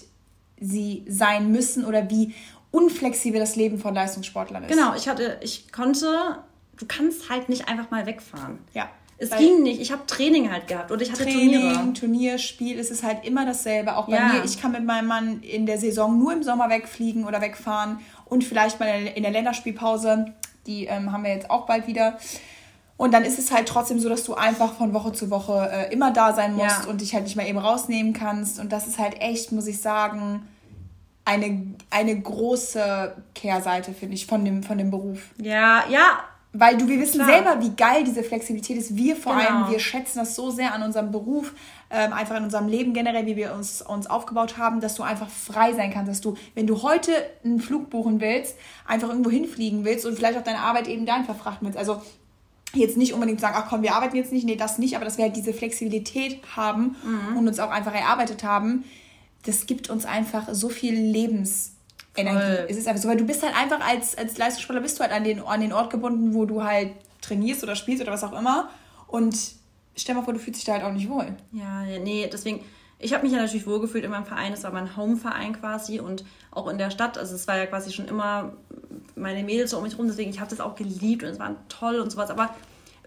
sie sein müssen oder wie unflexibel das Leben von Leistungssportlern ist. Genau, ich hatte, ich konnte, du kannst halt nicht einfach mal wegfahren. Ja. Es ging nicht. Ich habe Training halt gehabt und ich hatte Training, Turniere. Turnierspiel, es ist halt immer dasselbe. Auch bei ja. mir, ich kann mit meinem Mann in der Saison nur im Sommer wegfliegen oder wegfahren und vielleicht mal in der Länderspielpause. Die ähm, haben wir jetzt auch bald wieder. Und dann ist es halt trotzdem so, dass du einfach von Woche zu Woche äh, immer da sein musst ja. und dich halt nicht mal eben rausnehmen kannst. Und das ist halt echt, muss ich sagen, eine, eine große Kehrseite, finde ich, von dem, von dem Beruf. Ja, ja. Weil du, wir wissen Klar. selber, wie geil diese Flexibilität ist. Wir vor genau. allem, wir schätzen das so sehr an unserem Beruf, ähm, einfach in unserem Leben generell, wie wir uns, uns aufgebaut haben, dass du einfach frei sein kannst, dass du, wenn du heute einen Flug buchen willst, einfach irgendwo hinfliegen willst und vielleicht auch deine Arbeit eben dahin verfrachten willst. Also jetzt nicht unbedingt sagen, ach komm, wir arbeiten jetzt nicht, nee, das nicht, aber dass wir halt diese Flexibilität haben mhm. und uns auch einfach erarbeitet haben, das gibt uns einfach so viel Lebensenergie. Es ist einfach so, weil du bist halt einfach als, als Leistungssportler bist du halt an den, an den Ort gebunden, wo du halt trainierst oder spielst oder was auch immer. Und stell mal vor, du fühlst dich da halt auch nicht wohl. Ja, nee, deswegen, ich habe mich ja natürlich wohlgefühlt in meinem Verein, es war mein Home-Verein quasi und auch in der Stadt, also es war ja quasi schon immer meine Mädels so um mich rum, deswegen ich habe das auch geliebt und es war toll und sowas, aber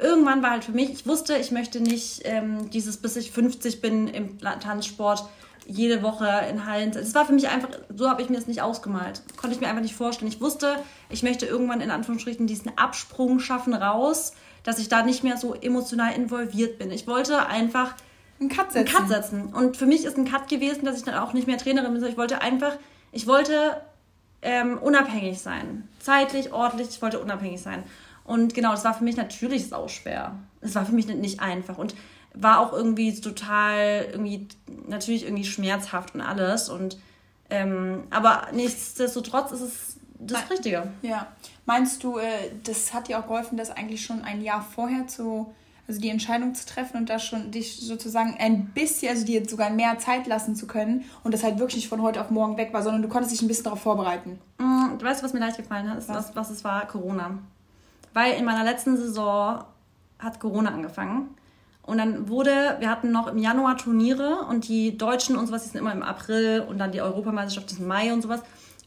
irgendwann war halt für mich, ich wusste, ich möchte nicht ähm, dieses, bis ich 50 bin im Tanzsport, jede Woche in Hallen. Es war für mich einfach, so habe ich mir das nicht ausgemalt. Konnte ich mir einfach nicht vorstellen. Ich wusste, ich möchte irgendwann in Anführungsstrichen diesen Absprung schaffen raus, dass ich da nicht mehr so emotional involviert bin. Ich wollte einfach einen Cut setzen. Einen Cut setzen. Und für mich ist ein Cut gewesen, dass ich dann auch nicht mehr Trainerin bin. Ich wollte einfach, ich wollte ähm, unabhängig sein. Zeitlich, ordentlich, ich wollte unabhängig sein. Und genau, das war für mich natürlich sau schwer. Es war für mich nicht einfach. Und war auch irgendwie total, irgendwie, natürlich irgendwie schmerzhaft und alles. Und, ähm, aber nichtsdestotrotz ist es das Richtige. Ja. Meinst du, äh, das hat dir auch geholfen, das eigentlich schon ein Jahr vorher zu, also die Entscheidung zu treffen und da schon dich sozusagen ein bisschen, also dir sogar mehr Zeit lassen zu können und das halt wirklich nicht von heute auf morgen weg war, sondern du konntest dich ein bisschen darauf vorbereiten? Mm, du weißt, was mir leicht gefallen hat, ist, was? was es war? Corona. Weil in meiner letzten Saison hat Corona angefangen und dann wurde, wir hatten noch im Januar Turniere und die Deutschen und sowas, die sind immer im April und dann die Europameisterschaft ist im Mai und sowas.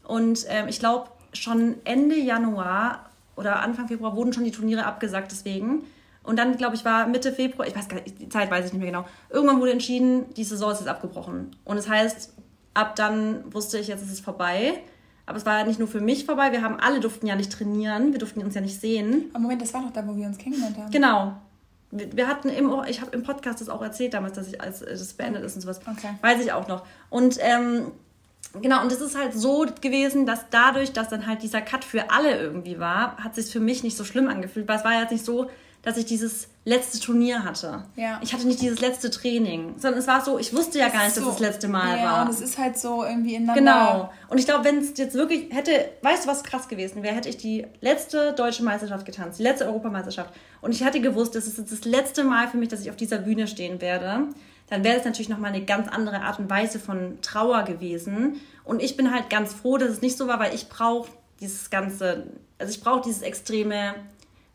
Und ähm, ich glaube, schon Ende Januar oder Anfang Februar wurden schon die Turniere abgesagt deswegen. Und dann, glaube ich, war Mitte Februar, ich weiß gar nicht, die Zeit weiß ich nicht mehr genau. Irgendwann wurde entschieden, die Saison ist jetzt abgebrochen. Und das heißt, ab dann wusste ich, jetzt ist es vorbei. Aber es war ja nicht nur für mich vorbei, wir haben alle durften ja nicht trainieren, wir durften uns ja nicht sehen. Aber Moment, das war doch da, wo wir uns kennengelernt haben. Genau wir hatten im, ich habe im Podcast das auch erzählt damals, dass ich als das beendet ist und sowas. Okay. Weiß ich auch noch. Und ähm, genau, und es ist halt so gewesen, dass dadurch, dass dann halt dieser Cut für alle irgendwie war, hat sich für mich nicht so schlimm angefühlt, weil es war ja jetzt nicht so, dass ich dieses letzte Turnier hatte. Ja. Ich hatte nicht dieses letzte Training, sondern es war so, ich wusste ja gar nicht, so. dass es das letzte Mal ja, war. Ja, und es ist halt so irgendwie ineinander. Genau. Und ich glaube, wenn es jetzt wirklich hätte, weißt du, was krass gewesen wäre, hätte ich die letzte deutsche Meisterschaft getanzt, die letzte Europameisterschaft und ich hätte gewusst, das ist jetzt das letzte Mal für mich, dass ich auf dieser Bühne stehen werde, dann wäre es natürlich nochmal eine ganz andere Art und Weise von Trauer gewesen. Und ich bin halt ganz froh, dass es nicht so war, weil ich brauche dieses ganze, also ich brauche dieses extreme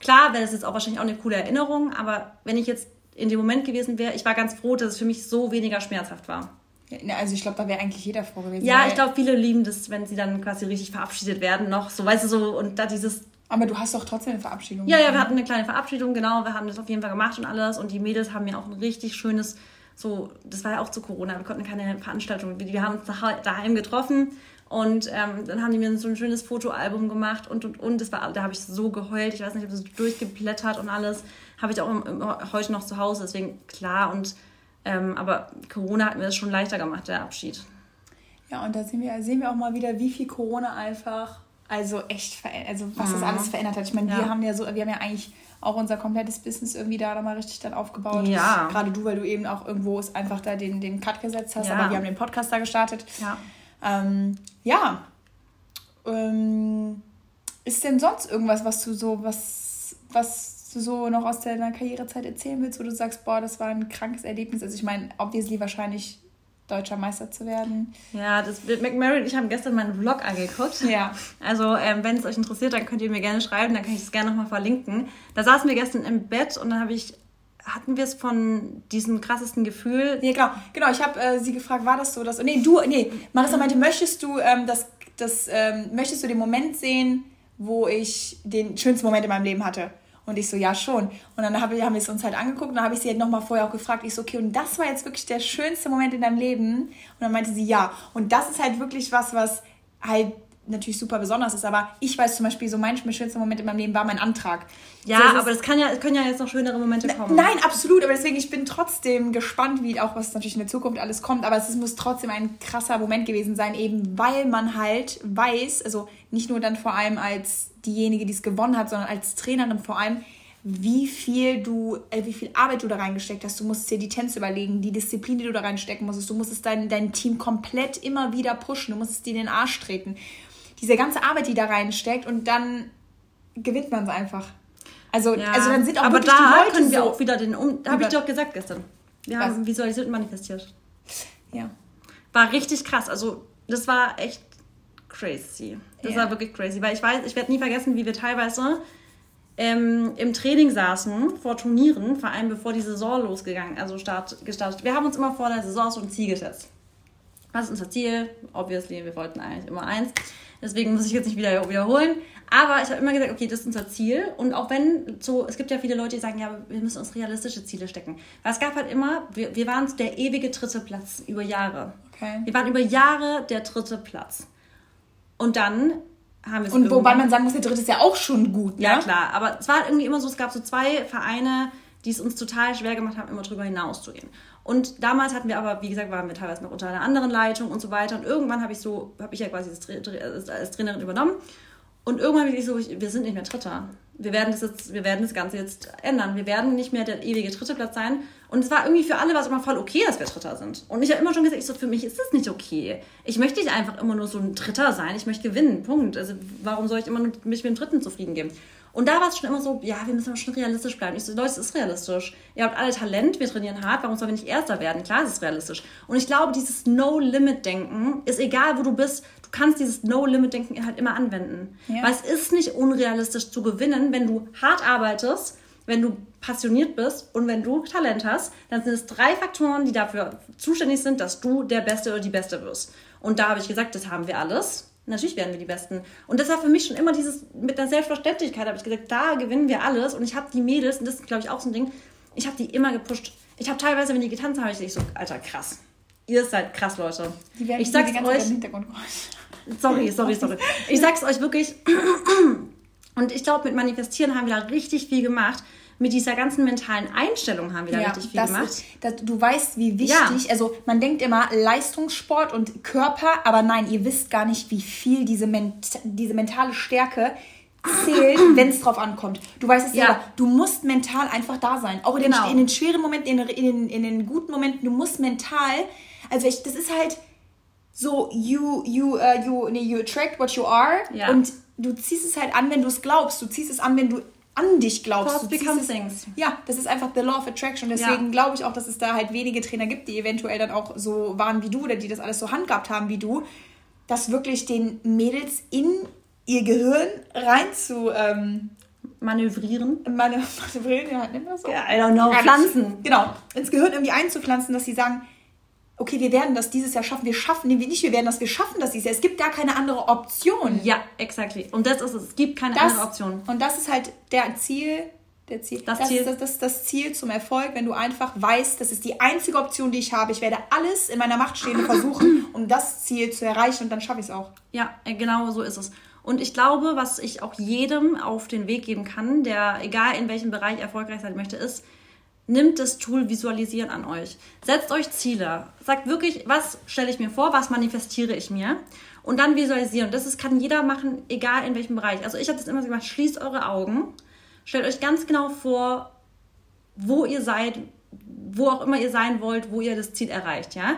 Klar wäre das jetzt auch wahrscheinlich auch eine coole Erinnerung, aber wenn ich jetzt in dem Moment gewesen wäre, ich war ganz froh, dass es für mich so weniger schmerzhaft war. Ja, also ich glaube, da wäre eigentlich jeder froh gewesen. Ja, ich glaube, viele lieben das, wenn sie dann quasi richtig verabschiedet werden noch, so weißt du so und da dieses aber du hast doch trotzdem eine Verabschiedung. Ja, ja, wir hatten eine kleine Verabschiedung, genau. Wir haben das auf jeden Fall gemacht und alles. Und die Mädels haben mir auch ein richtig schönes, so, das war ja auch zu Corona, wir konnten keine Veranstaltung. Wir haben uns daheim getroffen und ähm, dann haben die mir so ein schönes Fotoalbum gemacht und und und. Das war, da habe ich so geheult. Ich weiß nicht, ich habe so durchgeblättert und alles. Habe ich auch im, im, heute noch zu Hause. Deswegen klar. Und ähm, aber Corona hat mir das schon leichter gemacht, der Abschied. Ja, und da sehen wir, sehen wir auch mal wieder, wie viel Corona einfach, also echt, also was mhm. das alles verändert hat. Ich meine, ja. wir haben ja so, wir haben ja eigentlich auch unser komplettes Business irgendwie da mal richtig dann aufgebaut. Ja. Gerade du, weil du eben auch irgendwo es einfach da den, den Cut gesetzt hast, ja. aber wir haben den Podcast da gestartet. Ja. Ähm, ja. Ähm, ist denn sonst irgendwas, was du so, was, was du so noch aus deiner Karrierezeit erzählen willst, wo du sagst, boah, das war ein krankes Erlebnis? Also ich meine, obviously wahrscheinlich deutscher Meister zu werden. Ja, das McMurray und ich haben gestern meinen Vlog angeguckt. Ja. Also, ähm, wenn es euch interessiert, dann könnt ihr mir gerne schreiben, dann kann ich es gerne nochmal verlinken. Da saßen wir gestern im Bett und dann habe ich hatten wir es von diesem krassesten Gefühl? Ja, genau. Genau, ich habe äh, sie gefragt, war das so, dass. Nee, du, nee, Marissa meinte, möchtest du ähm, das, das ähm, möchtest du den Moment sehen, wo ich den schönsten Moment in meinem Leben hatte? Und ich so, ja, schon. Und dann hab, haben wir es uns halt angeguckt und dann habe ich sie halt nochmal vorher auch gefragt. Ich so, okay, und das war jetzt wirklich der schönste Moment in deinem Leben? Und dann meinte sie, ja. Und das ist halt wirklich was, was halt natürlich super besonders ist, aber ich weiß zum Beispiel, so mein schönster Moment in meinem Leben war mein Antrag. Ja, so, aber das kann ja, es können ja jetzt noch schönere Momente kommen. Nein, absolut, aber deswegen, ich bin trotzdem gespannt, wie auch was natürlich in der Zukunft alles kommt, aber es muss trotzdem ein krasser Moment gewesen sein, eben weil man halt weiß, also nicht nur dann vor allem als diejenige, die es gewonnen hat, sondern als Trainerin vor allem, wie viel du, äh, wie viel Arbeit du da reingesteckt hast. Du musst dir die Tänze überlegen, die Disziplin, die du da reinstecken musstest. Du musstest dein, dein Team komplett immer wieder pushen. Du musstest dir in den Arsch treten diese ganze Arbeit, die da reinsteckt und dann gewinnt man es einfach. Also, ja, also dann sind auch aber da die Leute können wir so auch wieder den um habe ich dir auch gesagt gestern. Wir Was? haben visualisiert und manifestiert. Ja. War richtig krass. Also, das war echt crazy. Das ja. war wirklich crazy, weil ich weiß, ich werde nie vergessen, wie wir teilweise ähm, im Training saßen vor Turnieren, vor allem bevor die Saison losgegangen, also start, gestartet. Wir haben uns immer vor der Saison so ein Ziel gesetzt. Was ist unser Ziel? Obviously, wir wollten eigentlich immer eins. Deswegen muss ich jetzt nicht wieder wiederholen. Aber ich habe immer gesagt, okay, das ist unser Ziel. Und auch wenn so, es gibt ja viele Leute, die sagen, ja, wir müssen uns realistische Ziele stecken. Weil es gab halt immer, wir, wir waren der ewige dritte Platz über Jahre. Okay. Wir waren über Jahre der dritte Platz. Und dann haben wir es Und wobei man sagen muss, der dritte ist ja auch schon gut. Ne? Ja, klar. Aber es war irgendwie immer so, es gab so zwei Vereine, die es uns total schwer gemacht haben, immer drüber hinauszugehen. Und damals hatten wir aber, wie gesagt, waren wir teilweise noch unter einer anderen Leitung und so weiter. Und irgendwann habe ich so, habe ich ja quasi als, Trainerin übernommen. Und irgendwann bin ich so, wir sind nicht mehr Dritter. Wir werden das jetzt, wir werden das Ganze jetzt ändern. Wir werden nicht mehr der ewige dritte Platz sein. Und es war irgendwie für alle was immer voll okay, dass wir Dritter sind. Und ich habe immer schon gesagt, ich so, für mich ist das nicht okay. Ich möchte nicht einfach immer nur so ein Dritter sein. Ich möchte gewinnen. Punkt. Also warum soll ich immer nur mich mit dem Dritten zufrieden geben? Und da war es schon immer so, ja, wir müssen schon realistisch bleiben. Ich so, Leute, es ist realistisch. Ihr habt alle Talent, wir trainieren hart, warum sollen wir nicht Erster werden? Klar, es ist realistisch. Und ich glaube, dieses No-Limit-Denken ist egal, wo du bist, du kannst dieses No-Limit-Denken halt immer anwenden. Ja. Weil es ist nicht unrealistisch zu gewinnen, wenn du hart arbeitest, wenn du passioniert bist und wenn du Talent hast, dann sind es drei Faktoren, die dafür zuständig sind, dass du der Beste oder die Beste wirst. Und da habe ich gesagt, das haben wir alles. Natürlich werden wir die Besten. Und das war für mich schon immer dieses, mit einer Selbstverständlichkeit habe ich gesagt, da gewinnen wir alles. Und ich habe die Mädels, und das ist, glaube ich, auch so ein Ding, ich habe die immer gepusht. Ich habe teilweise, wenn die getanzt haben, habe ich so, Alter, krass. Ihr seid krass, Leute. Die werden ich sag's euch. Sorry, sorry, sorry. Ich sag's euch wirklich. Und ich glaube, mit Manifestieren haben wir da richtig viel gemacht mit dieser ganzen mentalen Einstellung haben wir da ja, richtig viel gemacht. Ist, das, du weißt, wie wichtig, ja. also man denkt immer Leistungssport und Körper, aber nein, ihr wisst gar nicht, wie viel diese, ment diese mentale Stärke zählt, [CLEARS THROAT] wenn es drauf ankommt. Du weißt es ja. selber, du musst mental einfach da sein. Auch in, genau. den, in den schweren Momenten, in, in, den, in den guten Momenten, du musst mental, also ich, das ist halt so, you, you, uh, you, nee, you attract what you are ja. und du ziehst es halt an, wenn du es glaubst. Du ziehst es an, wenn du an dich glaubst. Du become things. Ja, das ist einfach the law of attraction. Deswegen ja. glaube ich auch, dass es da halt wenige Trainer gibt, die eventuell dann auch so waren wie du oder die das alles so handgehabt haben wie du, das wirklich den Mädels in ihr Gehirn rein zu ähm, manövrieren. [LAUGHS] manövrieren, ja, nennen wir das so? Ja, I don't know, pflanzen. Genau, ins Gehirn irgendwie einzupflanzen, dass sie sagen, okay, wir werden das dieses Jahr schaffen. Wir schaffen, nee, nicht, wir werden das, wir schaffen das dieses Jahr. Es gibt gar keine andere Option. Ja, exactly. Und das ist es. Es gibt keine das, andere Option. Und das ist halt der Ziel, der Ziel. Das, das Ziel. Ist das, das, das Ziel zum Erfolg, wenn du einfach weißt, das ist die einzige Option, die ich habe. Ich werde alles in meiner Macht Stehende versuchen, [CLEARS THROAT] um das Ziel zu erreichen und dann schaffe ich es auch. Ja, äh, genau so ist es. Und ich glaube, was ich auch jedem auf den Weg geben kann, der egal in welchem Bereich erfolgreich sein möchte, ist, Nimmt das Tool Visualisieren an euch. Setzt euch Ziele. Sagt wirklich, was stelle ich mir vor, was manifestiere ich mir. Und dann visualisieren. Das ist, kann jeder machen, egal in welchem Bereich. Also ich habe das immer so gemacht, schließt eure Augen. Stellt euch ganz genau vor, wo ihr seid, wo auch immer ihr sein wollt, wo ihr das Ziel erreicht, ja.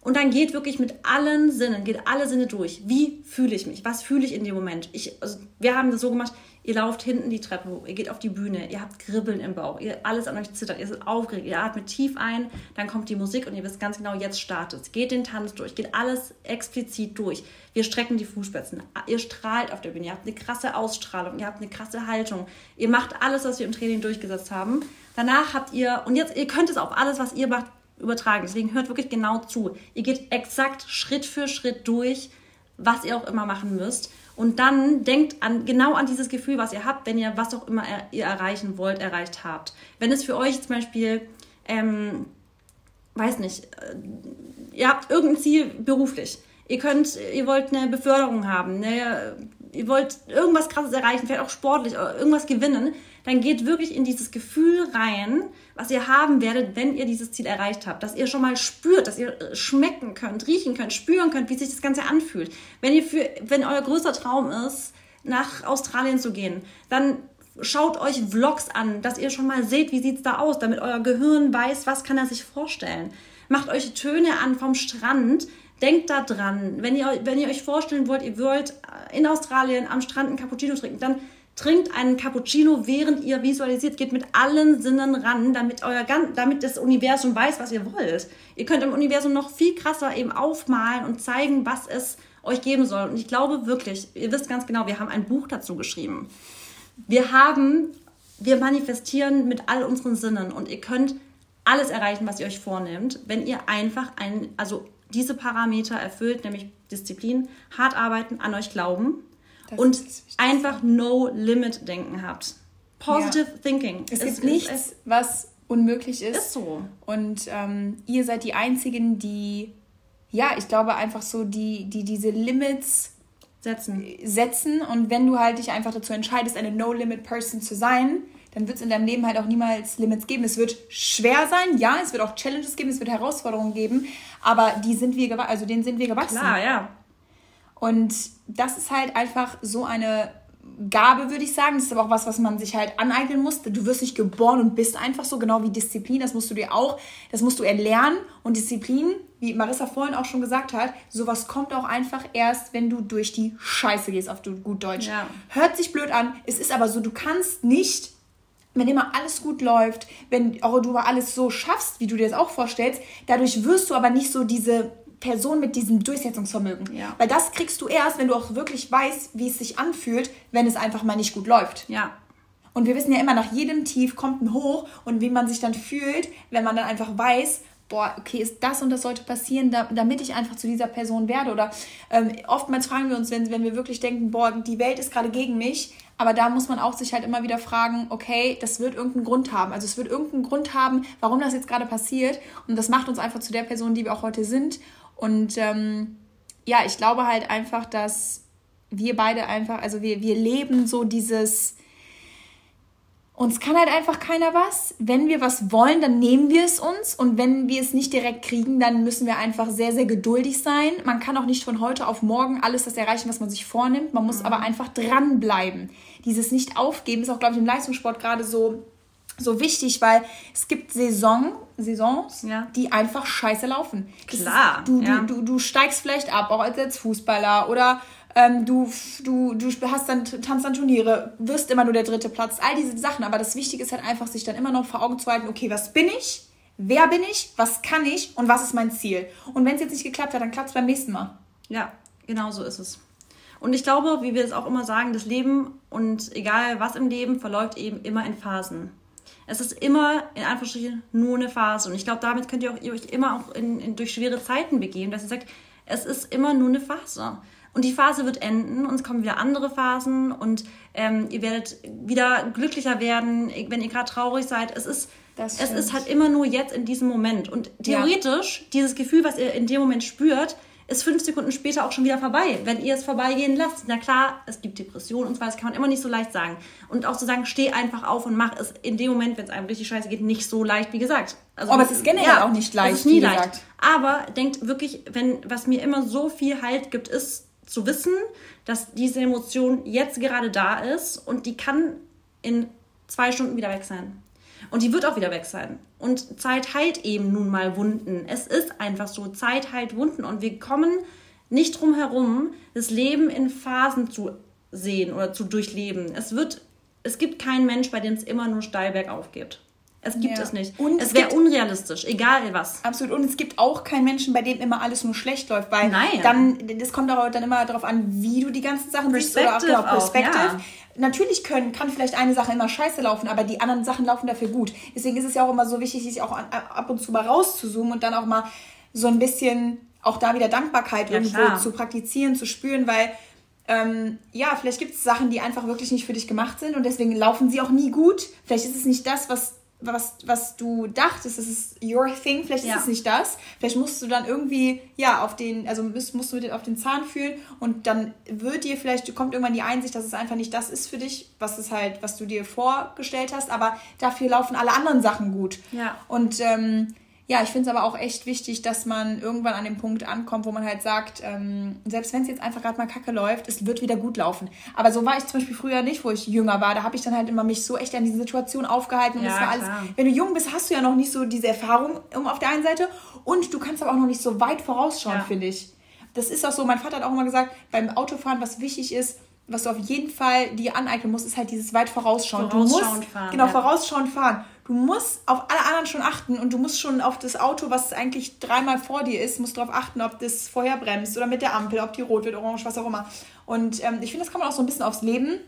Und dann geht wirklich mit allen Sinnen, geht alle Sinne durch. Wie fühle ich mich? Was fühle ich in dem Moment? Ich, also wir haben das so gemacht, Ihr lauft hinten die Treppe hoch, ihr geht auf die Bühne, ihr habt Kribbeln im Bauch, ihr alles an euch zittert, ihr seid aufgeregt, ihr atmet tief ein, dann kommt die Musik und ihr wisst ganz genau, jetzt startet. Geht den Tanz durch, geht alles explizit durch. Wir strecken die Fußspitzen, ihr strahlt auf der Bühne, ihr habt eine krasse Ausstrahlung, ihr habt eine krasse Haltung, ihr macht alles, was wir im Training durchgesetzt haben. Danach habt ihr, und jetzt, ihr könnt es auf alles, was ihr macht, übertragen. Deswegen hört wirklich genau zu. Ihr geht exakt Schritt für Schritt durch, was ihr auch immer machen müsst. Und dann denkt an, genau an dieses Gefühl, was ihr habt, wenn ihr was auch immer ihr erreichen wollt, erreicht habt. Wenn es für euch zum Beispiel, ähm, weiß nicht, äh, ihr habt irgendein Ziel beruflich. Ihr könnt, ihr wollt eine Beförderung haben, ne, ihr wollt irgendwas krasses erreichen, vielleicht auch sportlich, irgendwas gewinnen, dann geht wirklich in dieses Gefühl rein, was ihr haben werdet, wenn ihr dieses Ziel erreicht habt. Dass ihr schon mal spürt, dass ihr äh, schmecken könnt, riechen könnt, spüren könnt, wie sich das Ganze anfühlt. Wenn ihr für, wenn euer größter Traum ist, nach Australien zu gehen, dann schaut euch Vlogs an, dass ihr schon mal seht, wie sieht's da aus, damit euer Gehirn weiß, was kann er sich vorstellen. Macht euch Töne an vom Strand, denkt da dran. Wenn ihr, wenn ihr euch vorstellen wollt, ihr wollt in Australien am Strand einen Cappuccino trinken, dann trinkt einen Cappuccino, während ihr visualisiert, geht mit allen Sinnen ran, damit euer damit das Universum weiß, was ihr wollt. Ihr könnt im Universum noch viel krasser eben aufmalen und zeigen, was es euch geben soll. Und ich glaube wirklich, ihr wisst ganz genau, wir haben ein Buch dazu geschrieben. Wir haben, wir manifestieren mit all unseren Sinnen und ihr könnt alles erreichen, was ihr euch vornehmt, wenn ihr einfach ein, also diese Parameter erfüllt, nämlich Disziplin, hart arbeiten, an euch glauben das und einfach No-Limit-Denken habt. Positive ja. Thinking. Es, es gibt nichts, es, was unmöglich ist. Ist so. Und ähm, ihr seid die Einzigen, die, ja, ich glaube einfach so, die, die diese Limits setzen. setzen. Und wenn du halt dich einfach dazu entscheidest, eine No-Limit-Person zu sein, dann wird es in deinem Leben halt auch niemals Limits geben. Es wird schwer sein, ja, es wird auch Challenges geben, es wird Herausforderungen geben, aber die sind wir, also denen sind wir gewachsen. Klar, ja. Und das ist halt einfach so eine Gabe, würde ich sagen. Das ist aber auch was, was man sich halt aneignen muss. Du wirst nicht geboren und bist einfach so, genau wie Disziplin. Das musst du dir auch, das musst du erlernen. Und Disziplin, wie Marissa vorhin auch schon gesagt hat, sowas kommt auch einfach erst, wenn du durch die Scheiße gehst, auf gut Deutsch. Ja. Hört sich blöd an. Es ist aber so, du kannst nicht wenn immer alles gut läuft, wenn auch du alles so schaffst, wie du dir das auch vorstellst, dadurch wirst du aber nicht so diese Person mit diesem Durchsetzungsvermögen. Ja. Weil das kriegst du erst, wenn du auch wirklich weißt, wie es sich anfühlt, wenn es einfach mal nicht gut läuft. Ja. Und wir wissen ja immer, nach jedem Tief kommt ein Hoch und wie man sich dann fühlt, wenn man dann einfach weiß, boah, okay, ist das und das sollte passieren, da, damit ich einfach zu dieser Person werde. Oder ähm, oftmals fragen wir uns, wenn, wenn wir wirklich denken, boah, die Welt ist gerade gegen mich, aber da muss man auch sich halt immer wieder fragen, okay, das wird irgendeinen Grund haben. Also es wird irgendeinen Grund haben, warum das jetzt gerade passiert. Und das macht uns einfach zu der Person, die wir auch heute sind. Und ähm, ja, ich glaube halt einfach, dass wir beide einfach, also wir, wir leben so dieses, uns kann halt einfach keiner was. Wenn wir was wollen, dann nehmen wir es uns. Und wenn wir es nicht direkt kriegen, dann müssen wir einfach sehr, sehr geduldig sein. Man kann auch nicht von heute auf morgen alles das erreichen, was man sich vornimmt. Man muss mhm. aber einfach dranbleiben. Dieses Nicht-Aufgeben ist auch, glaube ich, im Leistungssport gerade so so wichtig, weil es gibt Saison, Saisons, ja. die einfach scheiße laufen. Klar. Ist, du, ja. du, du, du steigst vielleicht ab, auch als Fußballer oder ähm, du, du, du hast dann, tanzt dann Turniere, wirst immer nur der dritte Platz, all diese Sachen. Aber das Wichtige ist halt einfach, sich dann immer noch vor Augen zu halten, okay, was bin ich? Wer bin ich? Was kann ich? Und was ist mein Ziel? Und wenn es jetzt nicht geklappt hat, dann klappt es beim nächsten Mal. Ja, genau so ist es. Und ich glaube, wie wir es auch immer sagen, das Leben und egal was im Leben verläuft eben immer in Phasen. Es ist immer in Anführungsstrichen nur eine Phase. Und ich glaube, damit könnt ihr, auch, ihr euch immer auch in, in, durch schwere Zeiten begeben, dass ihr sagt, es ist immer nur eine Phase. Und die Phase wird enden und es kommen wieder andere Phasen und ähm, ihr werdet wieder glücklicher werden, wenn ihr gerade traurig seid. Es ist, es ist halt immer nur jetzt in diesem Moment. Und theoretisch, ja. dieses Gefühl, was ihr in dem Moment spürt, ist fünf Sekunden später auch schon wieder vorbei, wenn ihr es vorbeigehen lasst. Na klar, es gibt Depressionen und zwar, das kann man immer nicht so leicht sagen. Und auch zu sagen, steh einfach auf und mach es in dem Moment, wenn es einem richtig scheiße geht, nicht so leicht, wie gesagt. Also, Aber es ist generell ja, auch nicht leicht. Es ist nie leicht. Aber denkt wirklich, wenn, was mir immer so viel Halt gibt, ist zu wissen, dass diese Emotion jetzt gerade da ist und die kann in zwei Stunden wieder weg sein. Und die wird auch wieder weg sein. Und Zeit heilt eben nun mal Wunden. Es ist einfach so, Zeit heilt Wunden. Und wir kommen nicht drum herum, das Leben in Phasen zu sehen oder zu durchleben. Es wird, es gibt keinen Mensch, bei dem es immer nur steil bergauf geht. Es gibt ja. es nicht. Und es, es wäre unrealistisch, egal was. Absolut. Und es gibt auch keinen Menschen, bei dem immer alles nur schlecht läuft, weil Nein. dann, das kommt auch dann immer darauf an, wie du die ganzen Sachen siehst oder auch genau, Perspective. Ja. Natürlich können, kann vielleicht eine Sache immer scheiße laufen, aber die anderen Sachen laufen dafür gut. Deswegen ist es ja auch immer so wichtig, sich auch ab und zu mal rauszuzoomen und dann auch mal so ein bisschen auch da wieder Dankbarkeit ja, irgendwo klar. zu praktizieren, zu spüren, weil ähm, ja, vielleicht gibt es Sachen, die einfach wirklich nicht für dich gemacht sind und deswegen laufen sie auch nie gut. Vielleicht ist es nicht das, was was, was du dachtest, das ist your thing, vielleicht ja. ist es nicht das. Vielleicht musst du dann irgendwie, ja, auf den, also musst, musst du auf den Zahn fühlen und dann wird dir vielleicht, kommt irgendwann die Einsicht, dass es einfach nicht das ist für dich, was es halt, was du dir vorgestellt hast, aber dafür laufen alle anderen Sachen gut. Ja. Und ähm, ja, ich finde es aber auch echt wichtig, dass man irgendwann an den Punkt ankommt, wo man halt sagt, ähm, selbst wenn es jetzt einfach gerade mal kacke läuft, es wird wieder gut laufen. Aber so war ich zum Beispiel früher nicht, wo ich jünger war. Da habe ich dann halt immer mich so echt an diese Situation aufgehalten. Und ja, das war alles. Wenn du jung bist, hast du ja noch nicht so diese Erfahrung auf der einen Seite und du kannst aber auch noch nicht so weit vorausschauen, ja. finde ich. Das ist auch so, mein Vater hat auch immer gesagt, beim Autofahren, was wichtig ist, was du auf jeden Fall dir aneignen musst, ist halt dieses weit vorausschauen. Vorausschauend du musst, fahren. Genau, ja. vorausschauend fahren du musst auf alle anderen schon achten und du musst schon auf das Auto, was eigentlich dreimal vor dir ist, musst darauf achten, ob das vorher bremst oder mit der Ampel, ob die rot wird, orange, was auch immer. Und ähm, ich finde, das kann man auch so ein bisschen aufs Leben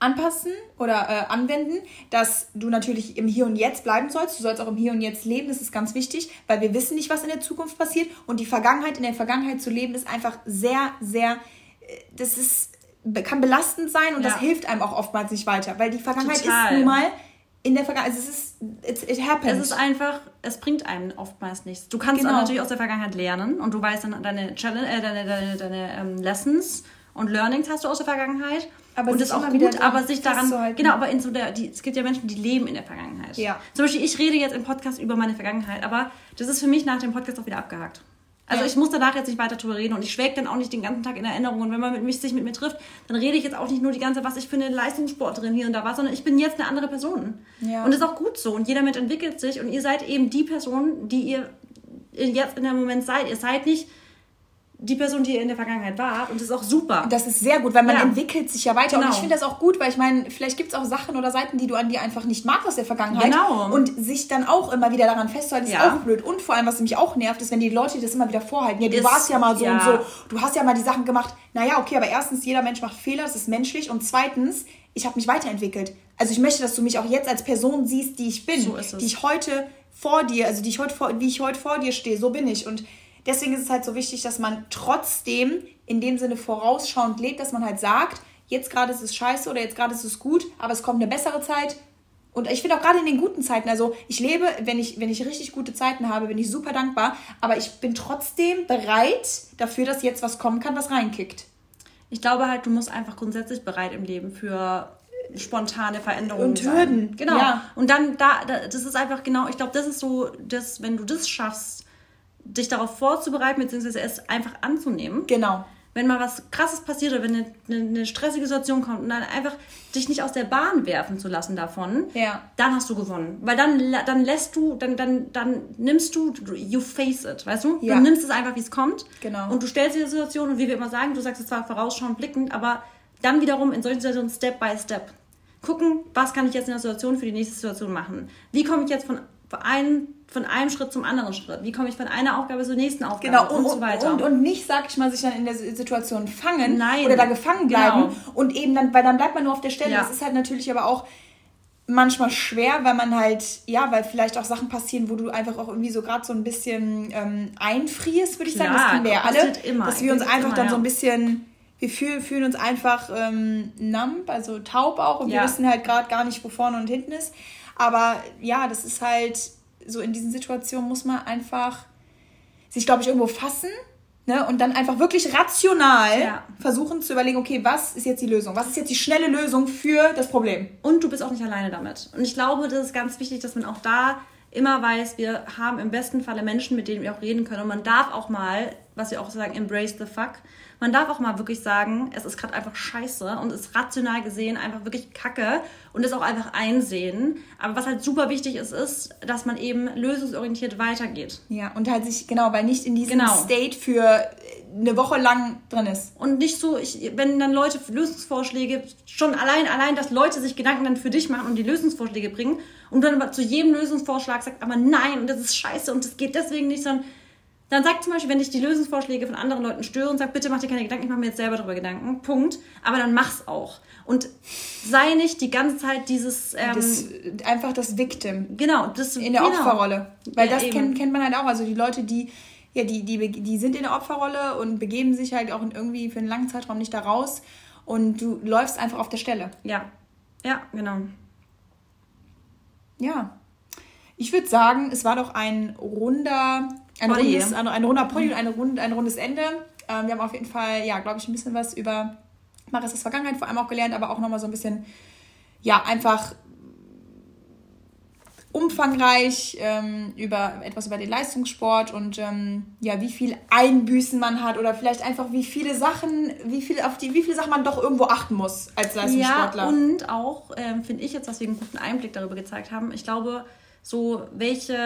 anpassen oder äh, anwenden, dass du natürlich im Hier und Jetzt bleiben sollst. Du sollst auch im Hier und Jetzt leben, das ist ganz wichtig, weil wir wissen nicht, was in der Zukunft passiert. Und die Vergangenheit, in der Vergangenheit zu leben, ist einfach sehr, sehr, äh, das ist, kann belastend sein und ja. das hilft einem auch oftmals nicht weiter, weil die Vergangenheit Total. ist nun mal in der Vergangenheit, also es ist, it, happens. Es ist einfach, es bringt einem oftmals nichts. Du kannst genau. natürlich aus der Vergangenheit lernen und du weißt dann deine, Challenge, äh, deine, deine, deine ähm, Lessons und Learnings hast du aus der Vergangenheit. Aber und das ist auch gut, aber sich daran, genau, aber in so der, die, es gibt ja Menschen, die leben in der Vergangenheit. Ja. Zum Beispiel, ich rede jetzt im Podcast über meine Vergangenheit, aber das ist für mich nach dem Podcast auch wieder abgehakt. Also ja. ich muss danach jetzt nicht weiter drüber reden und ich schwelge dann auch nicht den ganzen Tag in Erinnerung. Und wenn man mit mich, sich mit mir trifft, dann rede ich jetzt auch nicht nur die ganze, was ich für eine Leistungssportlerin hier und da war, sondern ich bin jetzt eine andere Person. Ja. Und das ist auch gut so. Und jeder Mensch entwickelt sich und ihr seid eben die Person, die ihr jetzt in dem Moment seid. Ihr seid nicht die Person, die in der Vergangenheit war. Und das ist auch super. Das ist sehr gut, weil man ja. entwickelt sich ja weiter. Genau. Und ich finde das auch gut, weil ich meine, vielleicht gibt es auch Sachen oder Seiten, die du an dir einfach nicht magst aus der Vergangenheit. Genau. Und sich dann auch immer wieder daran festzuhalten, ist ja. auch blöd. Und vor allem, was mich auch nervt, ist, wenn die Leute das immer wieder vorhalten. Ja, du ist, warst ja mal so ja. und so. Du hast ja mal die Sachen gemacht. Naja, okay, aber erstens, jeder Mensch macht Fehler, das ist menschlich. Und zweitens, ich habe mich weiterentwickelt. Also ich möchte, dass du mich auch jetzt als Person siehst, die ich bin. So die ich heute vor dir, also die ich heute vor, wie ich heute vor dir stehe, so bin ich. Und deswegen ist es halt so wichtig, dass man trotzdem in dem Sinne vorausschauend lebt, dass man halt sagt, jetzt gerade ist es scheiße oder jetzt gerade ist es gut, aber es kommt eine bessere Zeit. Und ich finde auch gerade in den guten Zeiten, also ich lebe, wenn ich, wenn ich richtig gute Zeiten habe, bin ich super dankbar, aber ich bin trotzdem bereit dafür, dass jetzt was kommen kann, was reinkickt. Ich glaube halt, du musst einfach grundsätzlich bereit im Leben für spontane Veränderungen und Hürden. Genau. Ja. Und dann da, das ist einfach genau, ich glaube, das ist so, dass wenn du das schaffst, dich darauf vorzubereiten, beziehungsweise es einfach anzunehmen. Genau. Wenn mal was Krasses passiert oder wenn eine, eine, eine, stressige Situation kommt und dann einfach dich nicht aus der Bahn werfen zu lassen davon, ja. dann hast du gewonnen. Weil dann, dann lässt du, dann, dann, dann nimmst du, you face it, weißt du? Ja. Du nimmst es einfach, wie es kommt. Genau. Und du stellst die Situation und wie wir immer sagen, du sagst es zwar vorausschauend blickend, aber dann wiederum in solchen Situationen Step by Step. Gucken, was kann ich jetzt in der Situation für die nächste Situation machen? Wie komme ich jetzt von einem, von einem Schritt zum anderen Schritt? Wie komme ich von einer Aufgabe zur nächsten Aufgabe genau, und, und so weiter? Und, und nicht, sag ich mal, sich dann in der Situation fangen Nein. oder da gefangen bleiben genau. und eben dann, weil dann bleibt man nur auf der Stelle. Ja. Das ist halt natürlich aber auch manchmal schwer, weil man halt, ja, weil vielleicht auch Sachen passieren, wo du einfach auch irgendwie so gerade so ein bisschen ähm, einfrierst, würde ich Klar, sagen. Das kennen wir ja alle. Immer. Dass wir uns einfach immer, dann ja. so ein bisschen wir fühlen, fühlen uns einfach ähm, numb, also taub auch und ja. wir wissen halt gerade gar nicht, wo vorne und hinten ist. Aber ja, das ist halt so in diesen Situationen muss man einfach sich, glaube ich, irgendwo fassen ne? und dann einfach wirklich rational ja. versuchen zu überlegen, okay, was ist jetzt die Lösung? Was ist jetzt die schnelle Lösung für das Problem? Und du bist auch nicht alleine damit. Und ich glaube, das ist ganz wichtig, dass man auch da immer weiß, wir haben im besten Falle Menschen, mit denen wir auch reden können. Und man darf auch mal, was wir auch sagen, embrace the fuck man darf auch mal wirklich sagen, es ist gerade einfach scheiße und ist rational gesehen einfach wirklich kacke und es auch einfach einsehen. Aber was halt super wichtig ist, ist, dass man eben lösungsorientiert weitergeht. Ja, und halt sich, genau, weil nicht in diesem genau. State für eine Woche lang drin ist. Und nicht so, ich, wenn dann Leute Lösungsvorschläge, schon allein, allein, dass Leute sich Gedanken dann für dich machen und die Lösungsvorschläge bringen und dann aber zu jedem Lösungsvorschlag sagt, aber nein, und das ist scheiße und das geht deswegen nicht, sondern dann sag zum Beispiel, wenn dich die Lösungsvorschläge von anderen Leuten stören, sag bitte mach dir keine Gedanken, ich mache mir jetzt selber darüber Gedanken. Punkt. Aber dann mach's auch. Und sei nicht die ganze Zeit dieses. Ähm, das, einfach das Victim. Genau, das in der genau. Opferrolle. Weil ja, das kennt, kennt man halt auch. Also die Leute, die ja, die, die, die sind in der Opferrolle und begeben sich halt auch irgendwie für einen langen Zeitraum nicht da raus. Und du läufst einfach auf der Stelle. Ja, ja, genau. ja, ich würde sagen, es war doch ein runder, ein, rundes, ein, ein runder Pony und eine rund, ein rundes Ende. Ähm, wir haben auf jeden Fall, ja, glaube ich, ein bisschen was über Marissas Vergangenheit vor allem auch gelernt, aber auch nochmal so ein bisschen, ja, einfach umfangreich ähm, über etwas über den Leistungssport und ähm, ja, wie viel Einbüßen man hat oder vielleicht einfach wie viele Sachen, wie viel auf die, wie viele Sachen man doch irgendwo achten muss als Leistungssportler. Ja, und auch ähm, finde ich jetzt, was wir einen guten Einblick darüber gezeigt haben, ich glaube, so welche,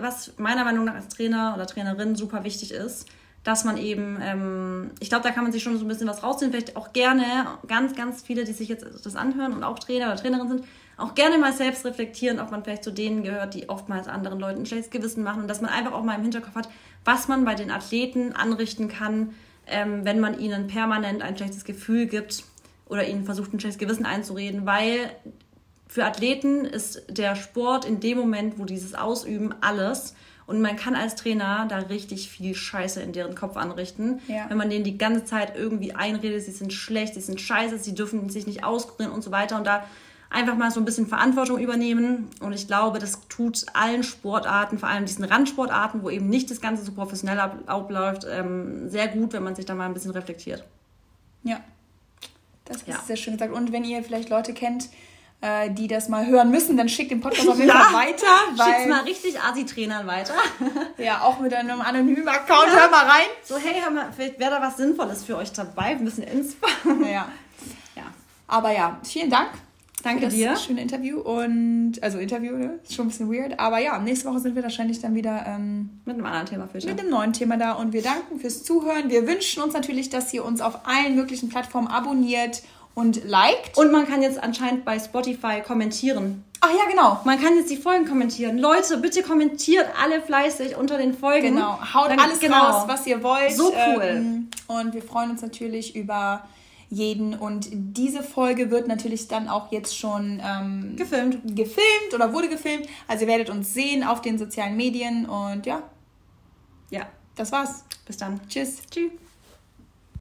was meiner Meinung nach als Trainer oder Trainerin super wichtig ist, dass man eben, ähm, ich glaube, da kann man sich schon so ein bisschen was rausziehen, vielleicht auch gerne, ganz, ganz viele, die sich jetzt das anhören und auch Trainer oder Trainerin sind, auch gerne mal selbst reflektieren, ob man vielleicht zu denen gehört, die oftmals anderen Leuten ein schlechtes Gewissen machen und dass man einfach auch mal im Hinterkopf hat, was man bei den Athleten anrichten kann, ähm, wenn man ihnen permanent ein schlechtes Gefühl gibt oder ihnen versucht, ein schlechtes Gewissen einzureden, weil für Athleten ist der Sport in dem Moment, wo dieses Ausüben alles und man kann als Trainer da richtig viel Scheiße in deren Kopf anrichten. Ja. Wenn man denen die ganze Zeit irgendwie einredet, sie sind schlecht, sie sind scheiße, sie dürfen sich nicht auskurieren und so weiter. Und da einfach mal so ein bisschen Verantwortung übernehmen. Und ich glaube, das tut allen Sportarten, vor allem diesen Randsportarten, wo eben nicht das Ganze so professionell abläuft, ähm, sehr gut, wenn man sich da mal ein bisschen reflektiert. Ja, das ist ja. sehr schön gesagt. Und wenn ihr vielleicht Leute kennt, äh, die das mal hören müssen, dann schickt den Podcast auf jeden Fall weiter. Schickt mal richtig Asi-Trainern weiter. [LAUGHS] ja, auch mit einem anonymen Account. Ja. Hör mal rein. So, hey, hör mal, vielleicht wäre da was Sinnvolles für euch dabei. Ein bisschen Inspo. ja. [LAUGHS] ja. Aber ja, vielen Dank Danke dir. Schöne Interview und also Interview ne? ist schon ein bisschen weird, aber ja, nächste Woche sind wir wahrscheinlich dann wieder ähm, mit einem anderen Thema für. Mit einem neuen Thema da und wir danken fürs Zuhören. Wir wünschen uns natürlich, dass ihr uns auf allen möglichen Plattformen abonniert und liked. Und man kann jetzt anscheinend bei Spotify kommentieren. Ach ja, genau. Man kann jetzt die Folgen kommentieren. Leute, bitte kommentiert alle fleißig unter den Folgen. Genau. Haut Dann, alles genau. raus, was ihr wollt. So cool. Ähm, und wir freuen uns natürlich über jeden. Und diese Folge wird natürlich dann auch jetzt schon ähm, gefilmt. gefilmt oder wurde gefilmt. Also ihr werdet uns sehen auf den sozialen Medien und ja. Ja. Das war's. Bis dann. Tschüss. Tschüss.